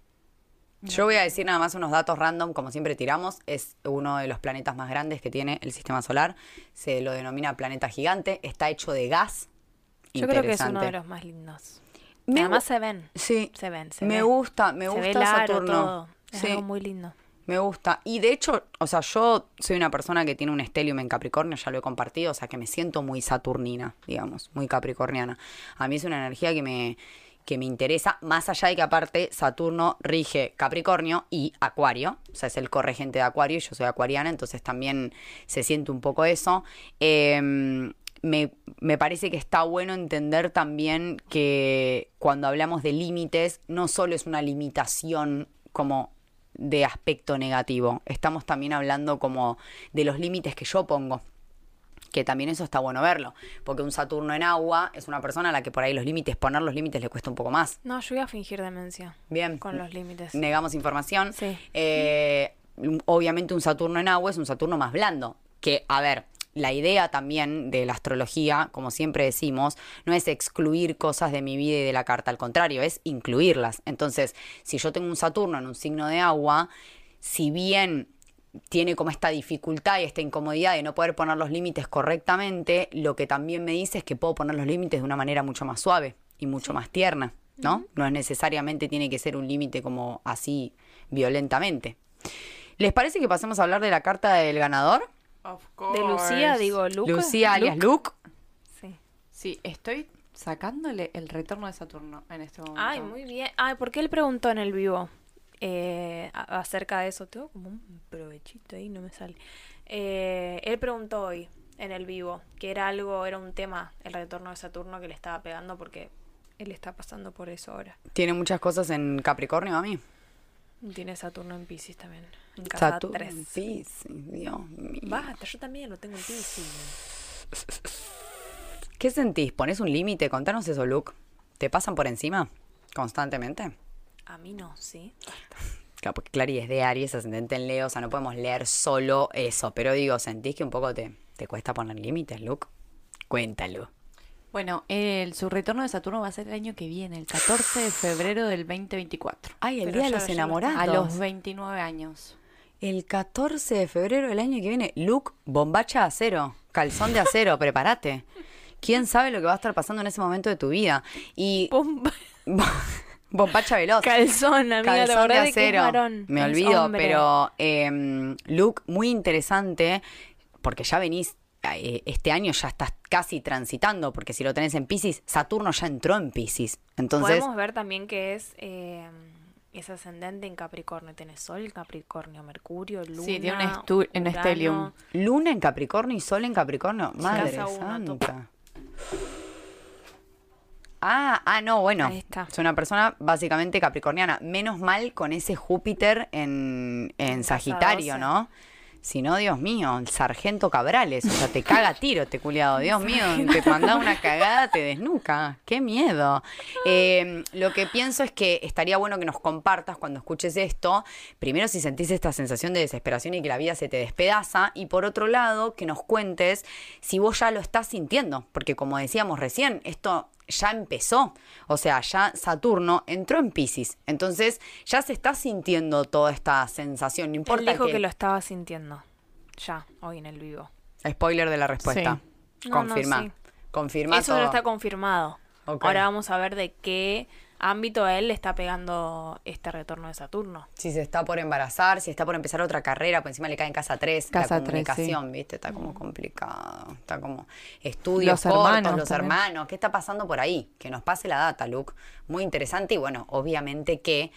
A: Yo voy a decir nada más unos datos random, como siempre tiramos. Es uno de los planetas más grandes que tiene el sistema solar. Se lo denomina planeta gigante. Está hecho de gas.
C: Yo creo que es uno de los más lindos.
A: Me
C: Además se ven.
A: Sí.
C: Se ven, se
A: me
C: ve.
A: gusta, me
C: se
A: gusta
C: ve
A: Saturno.
C: todo. Es
A: Sí.
C: algo muy lindo.
A: Me gusta. Y de hecho, o sea, yo soy una persona que tiene un estelium en Capricornio, ya lo he compartido, o sea, que me siento muy saturnina, digamos, muy capricorniana. A mí es una energía que me, que me interesa, más allá de que aparte Saturno rige Capricornio y Acuario, o sea, es el corregente de Acuario y yo soy acuariana, entonces también se siente un poco eso. Em, me, me parece que está bueno entender también que cuando hablamos de límites, no solo es una limitación como de aspecto negativo, estamos también hablando como de los límites que yo pongo. Que también eso está bueno verlo, porque un Saturno en agua es una persona a la que por ahí los límites, poner los límites le cuesta un poco más.
C: No, yo iba a fingir demencia.
A: Bien.
C: Con los límites.
A: Negamos información.
C: Sí.
A: Eh, obviamente un Saturno en agua es un Saturno más blando. Que, a ver, la idea también de la astrología, como siempre decimos, no es excluir cosas de mi vida y de la carta, al contrario, es incluirlas. Entonces, si yo tengo un Saturno en un signo de agua, si bien tiene como esta dificultad y esta incomodidad de no poder poner los límites correctamente, lo que también me dice es que puedo poner los límites de una manera mucho más suave y mucho más tierna, ¿no? No es necesariamente tiene que ser un límite como así violentamente. ¿Les parece que pasemos a hablar de la carta del ganador?
C: De Lucía, digo, Luca.
A: Lucía alias Luke.
C: Sí.
B: Sí, estoy sacándole el retorno de Saturno en este momento.
C: Ay, muy bien. Ay, ¿por qué él preguntó en el vivo eh, acerca de eso? Tengo como un provechito ahí, no me sale. Eh, él preguntó hoy en el vivo que era algo, era un tema, el retorno de Saturno que le estaba pegando porque él está pasando por eso ahora.
A: Tiene muchas cosas en Capricornio a mí.
C: Tiene Saturno en Pisces también. En casa
A: Saturno
C: 3.
A: en Piscis, Dios mío.
C: Basta, yo también lo tengo en Pisces.
A: ¿Qué sentís? ¿Pones un límite? Contanos eso, Luke. ¿Te pasan por encima constantemente?
C: A mí no, sí.
A: Claro, porque Clary es de Aries, ascendente en Leo, o sea, no podemos leer solo eso. Pero digo, ¿sentís que un poco te, te cuesta poner límites, Luke? Cuéntalo.
B: Bueno, el, su retorno de Saturno va a ser el año que viene, el 14 de febrero del 2024.
A: Ay, el
C: Pero
A: día de los enamorados.
B: A los 29 años.
A: El 14 de febrero del año que viene, Luke, bombacha de acero, calzón de acero, prepárate. ¿Quién sabe lo que va a estar pasando en ese momento de tu vida? Y
C: Bomba-
A: bombacha veloz.
C: Calzón, amiga,
A: Calzón de acero. Me
C: es
A: olvido,
C: hombre.
A: pero eh, Luke, muy interesante, porque ya venís eh, este año ya estás casi transitando, porque si lo tenés en Pisces, Saturno ya entró en Pisces. Entonces,
C: Podemos ver también que es, eh, es ascendente en Capricornio. Tiene Sol en Capricornio, Mercurio, Luna.
B: Sí, tiene un estu-
C: Urano.
B: estelium.
A: Luna en Capricornio y Sol en Capricornio. Madre
C: Casa uno, topo.
A: santa. Ah, ah, no, bueno.
C: Ahí está.
A: Es una persona básicamente capricorniana. Menos mal con ese Júpiter en, en Sagitario,
C: 12.
A: ¿no? Si no, Dios mío, el sargento Cabrales. O sea, te caga a tiro este culiado. Dios mío, te manda una cagada, te desnuca. ¡Qué miedo! Eh, lo que pienso es que estaría bueno que nos compartas cuando escuches esto. Primero, si sentís esta sensación de desesperación y que la vida se te despedaza. Y por otro lado, que nos cuentes si vos ya lo estás sintiendo. Porque como decíamos recién, esto ya empezó. O sea, ya Saturno entró en Pisces. Entonces, ya se está sintiendo toda esta sensación. No
C: Él
A: importa
C: dijo
A: que...
C: que lo estaba sintiendo. Ya, hoy en el vivo.
A: Spoiler de la respuesta.
C: Sí. No, no,
A: Confirma.
C: sí.
A: Confirma
C: Eso
A: todo.
C: no está confirmado. Ahora vamos a ver de qué ámbito a él le está pegando este retorno de Saturno.
A: Si se está por embarazar, si está por empezar otra carrera, por encima le cae en casa 3,
B: Casa
A: la
B: tres,
A: comunicación, ¿viste? Está como complicado. Está como estudios
B: Los
A: cortos,
B: hermanos
A: los
B: también.
A: hermanos. ¿Qué está pasando por ahí? Que nos pase la data, Luke. Muy interesante y bueno, obviamente que,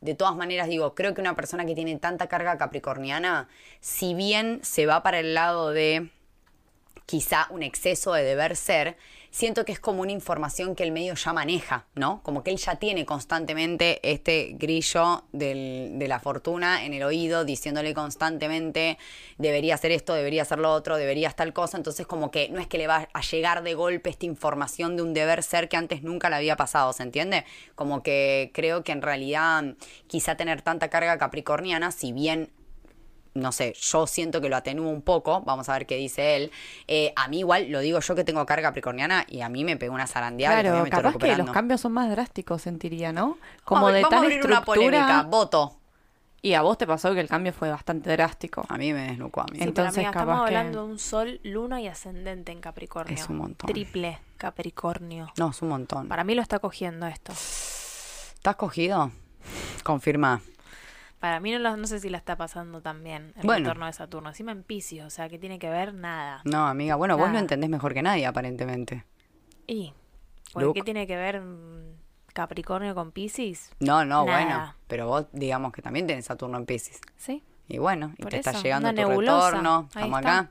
A: de todas maneras, digo, creo que una persona que tiene tanta carga capricorniana, si bien se va para el lado de quizá un exceso de deber ser, siento que es como una información que el medio ya maneja, ¿no? Como que él ya tiene constantemente este grillo de la fortuna en el oído, diciéndole constantemente, debería hacer esto, debería hacer lo otro, deberías tal cosa, entonces como que no es que le va a llegar de golpe esta información de un deber ser que antes nunca le había pasado, ¿se entiende? Como que creo que en realidad quizá tener tanta carga capricorniana, si bien no sé, yo siento que lo atenúo un poco, vamos a ver qué dice él. Eh, a mí igual, lo digo yo que tengo carga capricorniana y a mí me pegó una zarandeada
B: Claro,
A: todavía me estoy
B: capaz que
A: recuperando.
B: los cambios son más drásticos, sentiría, ¿no? Como de
A: vamos a
B: tan
A: abrir una
B: estructura.
A: polémica, voto.
B: Y a vos te pasó que el cambio fue bastante drástico.
A: A mí me desnucó a mí.
C: Sí, pero
B: Entonces,
C: amiga, estamos
B: que-
C: hablando de un sol, luna y ascendente en Capricornio.
A: Es un montón.
C: Triple Capricornio.
A: No, es un montón.
C: Para mí lo está cogiendo esto.
A: ¿Estás cogido? Confirma.
C: Para mí no, lo- no sé si la está pasando también el
A: Bueno.
C: retorno de Saturno. Encima en Pisces, o sea, que tiene que ver nada.
A: No, amiga, bueno, vos lo entendés mejor que nadie, aparentemente.
C: ¿Y? ¿Por qué tiene que ver mm, Capricornio con Pisces?
A: No, no,
C: Nada.
A: bueno. Pero vos, digamos que también tenés Saturno en Pisces.
C: Sí.
A: Y bueno, y
C: Por
A: te está
C: eso,
A: llegando
C: una
A: tu
C: nebulosa.
A: retorno.
C: Ahí
A: Estamos
C: está.
A: acá.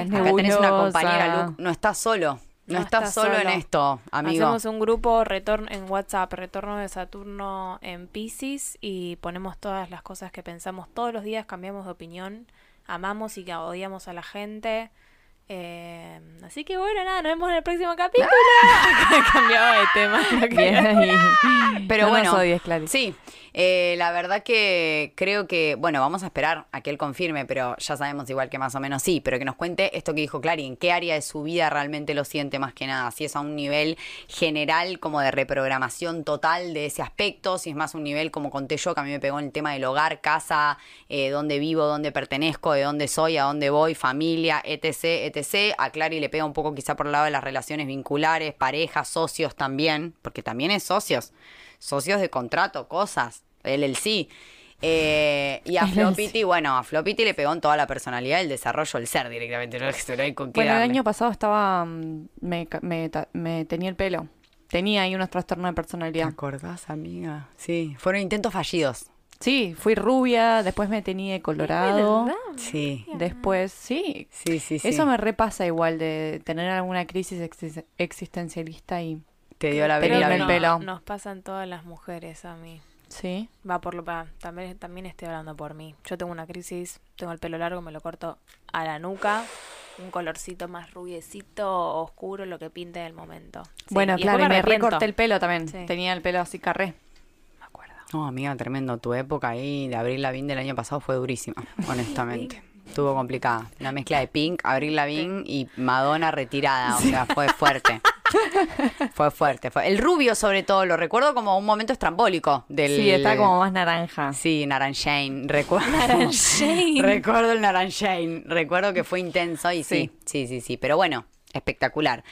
A: Acá tenés una compañera. Luke. No estás solo. No,
C: No
A: estás solo, en esto, amigo.
C: Hacemos un grupo retorno en WhatsApp, retorno de Saturno en Pisces y ponemos todas las cosas que pensamos todos los días, cambiamos de opinión, amamos y odiamos a la gente. Eh, así que bueno, nada, nos vemos en el próximo capítulo. Cambiaba de tema.
B: Bien.
A: Pero
B: No
A: bueno,
B: odies,
A: sí, eh, la verdad que creo que, bueno, vamos a esperar a que él confirme, pero ya sabemos igual que más o menos sí, pero que nos cuente esto que dijo Clary, en qué área de su vida realmente lo siente más que nada, si es a un nivel general como de reprogramación total de ese aspecto, si es más un nivel como conté yo, que a mí me pegó en el tema del hogar, casa, eh, dónde vivo, dónde pertenezco, de dónde soy, a dónde voy, familia, etc, etc. A Clary le pega un poco quizá por el lado de las relaciones vinculares, parejas, socios también, porque también es socios socios de contrato, cosas, él el sí. Eh, y a
B: El
A: Flopity, bueno, a Flopity le pegó en toda la personalidad, el desarrollo del ser directamente, no, no hay con qué
B: Bueno, el año pasado estaba. mm, Me, me, me tenía el pelo. Tenía ahí unos trastornos de
A: ¿Te
B: personalidad.
A: acordás, amiga? Sí, fueron intentos fallidos.
B: Sí, fui rubia, después me tenía de colorado.
C: ¿Verdad?
A: Sí,
B: Después, sí.
A: sí, sí, sí.
B: Eso me repasa igual de tener alguna crisis exis- existencialista y.
A: Te dio la
B: Pero
A: vela
B: me
C: no-
B: el pelo.
C: Nos pasan todas las mujeres a mí.
B: Sí.
C: Va por lo va, también, también estoy hablando por mí. Yo tengo una crisis, tengo el pelo largo, me lo corto a la nuca, un colorcito más rubiecito, oscuro, lo que pinte del momento. Sí,
B: Bueno,
C: y
B: claro, y me
C: arrepiento.
B: recorté el pelo también.
C: Sí.
B: Tenía el pelo así carré.
A: No, amiga, tremendo. Tu época ahí de Abril Lavigne del año pasado fue durísima, honestamente. Estuvo complicada. Una mezcla de Pink, Abril Lavigne y Madonna retirada. O sea, fue fuerte. fue fuerte. Fue. El rubio, sobre todo, lo recuerdo como un momento estrambólico del.
B: Sí, está como más naranja.
A: Sí, Naranjane. Recuerdo.
C: Naranjane.
A: Recuerdo el Naranjane. Recuerdo que fue intenso y sí,
B: Sí.
A: sí, sí, sí. Pero bueno, espectacular.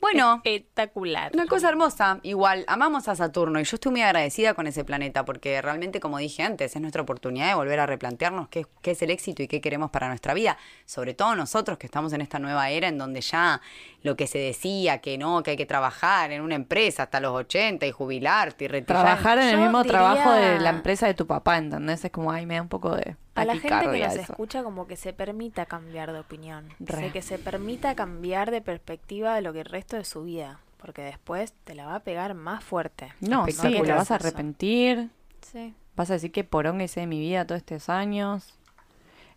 A: Bueno,
C: Espectacular.
A: Una cosa hermosa, igual, amamos a Saturno y yo estoy muy agradecida con ese planeta porque realmente, como dije antes, es nuestra oportunidad de volver a replantearnos qué, qué es el éxito y qué queremos para nuestra vida. Sobre todo nosotros que estamos en esta nueva era en donde ya lo que se decía que no, que hay que trabajar en una empresa hasta los 80 y jubilarte y retirar.
B: Trabajar en el
C: Yo
B: mismo trabajo de la empresa de tu papá, ¿entendés? Es como, ay, me da un poco de
C: A la gente que nos
B: eso.
C: escucha como que se permita cambiar de opinión. Que se permita cambiar de perspectiva de lo que el resto de su vida. Porque después te la va a pegar más fuerte.
B: No, sí, te
A: Espectacular.
B: vas a arrepentir,
C: Sí.
B: vas a decir que poronga hice de mi vida todos estos años.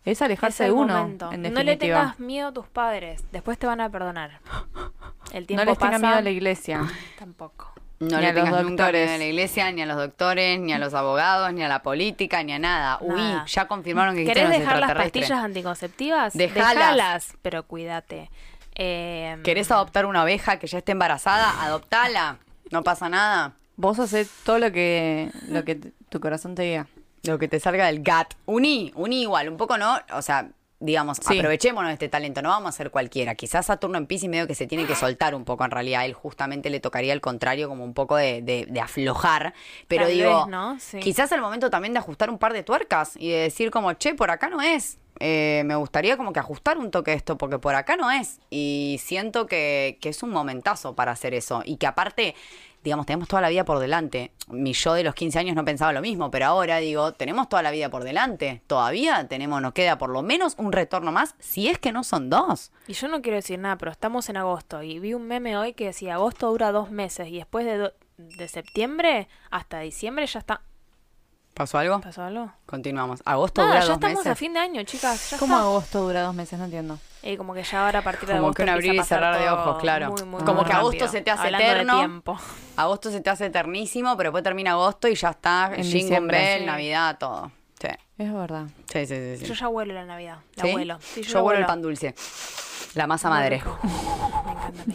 B: Es alejarse
C: Es
B: de uno, en
C: No le tengas miedo a tus padres. Después te van a perdonar. El tiempo
B: No les tenga
C: pasa.
B: miedo a la iglesia.
C: Tampoco.
A: No
B: Ni
A: le
B: a los
A: tengas nunca miedo a la iglesia, ni a los doctores, ni a los abogados, ni a la política, ni a nada. Uy, ya confirmaron que
C: ¿Querés dejar las pastillas anticonceptivas?
A: Dejalas.
C: Dejalas, pero cuídate. Eh,
A: ¿Querés adoptar una oveja que ya esté embarazada? Adoptala. No pasa nada.
B: Vos haces todo lo que, lo que tu corazón te diga.
A: Lo que te salga del GAT. Uní, uní igual, un poco no, o sea, digamos,
B: Sí.
A: aprovechémonos de este talento, no vamos a ser cualquiera. Quizás Saturno en Pisces medio que se tiene que soltar un poco, en realidad él justamente le tocaría el contrario como un poco de, de- de aflojar, pero
C: Tal
A: digo,
C: vez, ¿no? Sí.
A: quizás el momento también de ajustar un par de tuercas y de decir como, che, por acá no es. Eh, me gustaría como que ajustar un toque esto, porque por acá no es. Y siento que, que es un momentazo para hacer eso. Y que aparte, digamos, tenemos toda la vida por delante. Mi yo de los 15 años no pensaba lo mismo, pero ahora digo, tenemos toda la vida por delante. Todavía tenemos, nos queda por lo menos un retorno más, si es que no son dos.
C: Y yo no quiero decir nada, pero estamos en agosto y vi un meme hoy que decía agosto dura dos meses y después de, de septiembre hasta diciembre ya está.
A: ¿Pasó algo?
C: ¿Pasó algo?
A: Continuamos. Agosto
C: Nada,
A: dura
C: ya
A: dos
C: estamos
A: meses.
C: a fin de año, chicas. Ya
B: ¿Cómo
C: está.
B: agosto dura dos meses? No entiendo.
C: Y como que ya ahora a partir de
A: Como
C: agosto
A: que un abrir
C: empieza
A: y
C: pasar
A: cerrar de
C: todo
A: ojos, claro.
C: muy, muy,
A: Como
C: muy
A: que agosto
C: rápido.
A: se te hace
C: Hablando de
A: eterno.
C: tiempo.
A: Agosto se te hace eternísimo, pero después termina agosto y ya está.
B: En
A: Jingle
B: diciembre.
A: Bell,
C: Sí.
A: Navidad, todo. Sí,
B: Es verdad.
A: sí, sí. sí, sí.
C: Yo ya huelo la Navidad. La
A: ¿Sí?
C: huelo. Sí, yo,
A: yo
C: la
A: huelo el pan dulce. La masa madre.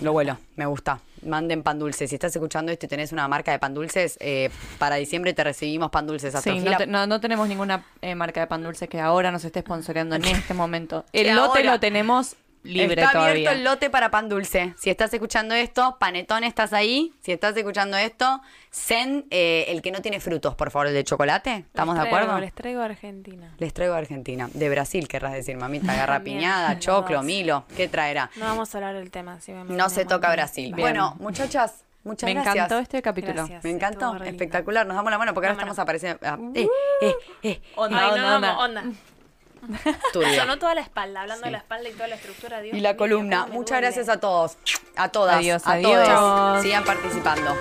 A: Lo huelo, me gusta. Manden pan dulce. Si estás escuchando esto y tenés una marca de pan dulces, eh, para diciembre te recibimos pan dulces.
B: Sí, no, te- no, no tenemos ninguna eh, marca de pan dulce que ahora nos esté sponsoreando en este momento. El lote
A: ahora-
B: lo tenemos libre
A: Está
B: todavía.
A: abierto el lote para pan dulce. Si estás escuchando esto, panetón, estás ahí. Si estás escuchando esto, Zen, eh, el que no tiene frutos, por favor, el de chocolate. ¿Estamos
C: Les
A: de acuerdo?
C: Les traigo a Argentina.
A: Les traigo a Argentina. De Brasil, querrás decir, mamita. Garra
C: También,
A: piñada,
C: los
A: choclo, milo. ¿Qué traerá?
C: No vamos a hablar del tema. sí, me-
A: No
C: me
A: se toca Brasil.
B: Bien.
A: Bueno, muchas, muchas
B: Me
A: gracias.
B: encantó este capítulo.
C: Gracias.
A: Me encantó, espectacular. Nos damos la mano porque ahora estamos apareciendo. ah, eh, eh, eh.
B: Onda,
C: Ay,
B: onda,
C: no,
B: onda.
C: onda. Sonó toda la espalda, hablando
A: Sí.
C: de la espalda y toda la estructura. Dios
A: Y la
C: mío,
A: columna. Muchas
C: duele.
A: gracias a todos, a todas,
B: Adiós,
A: a
B: adiós.
A: todos. Sigan participando.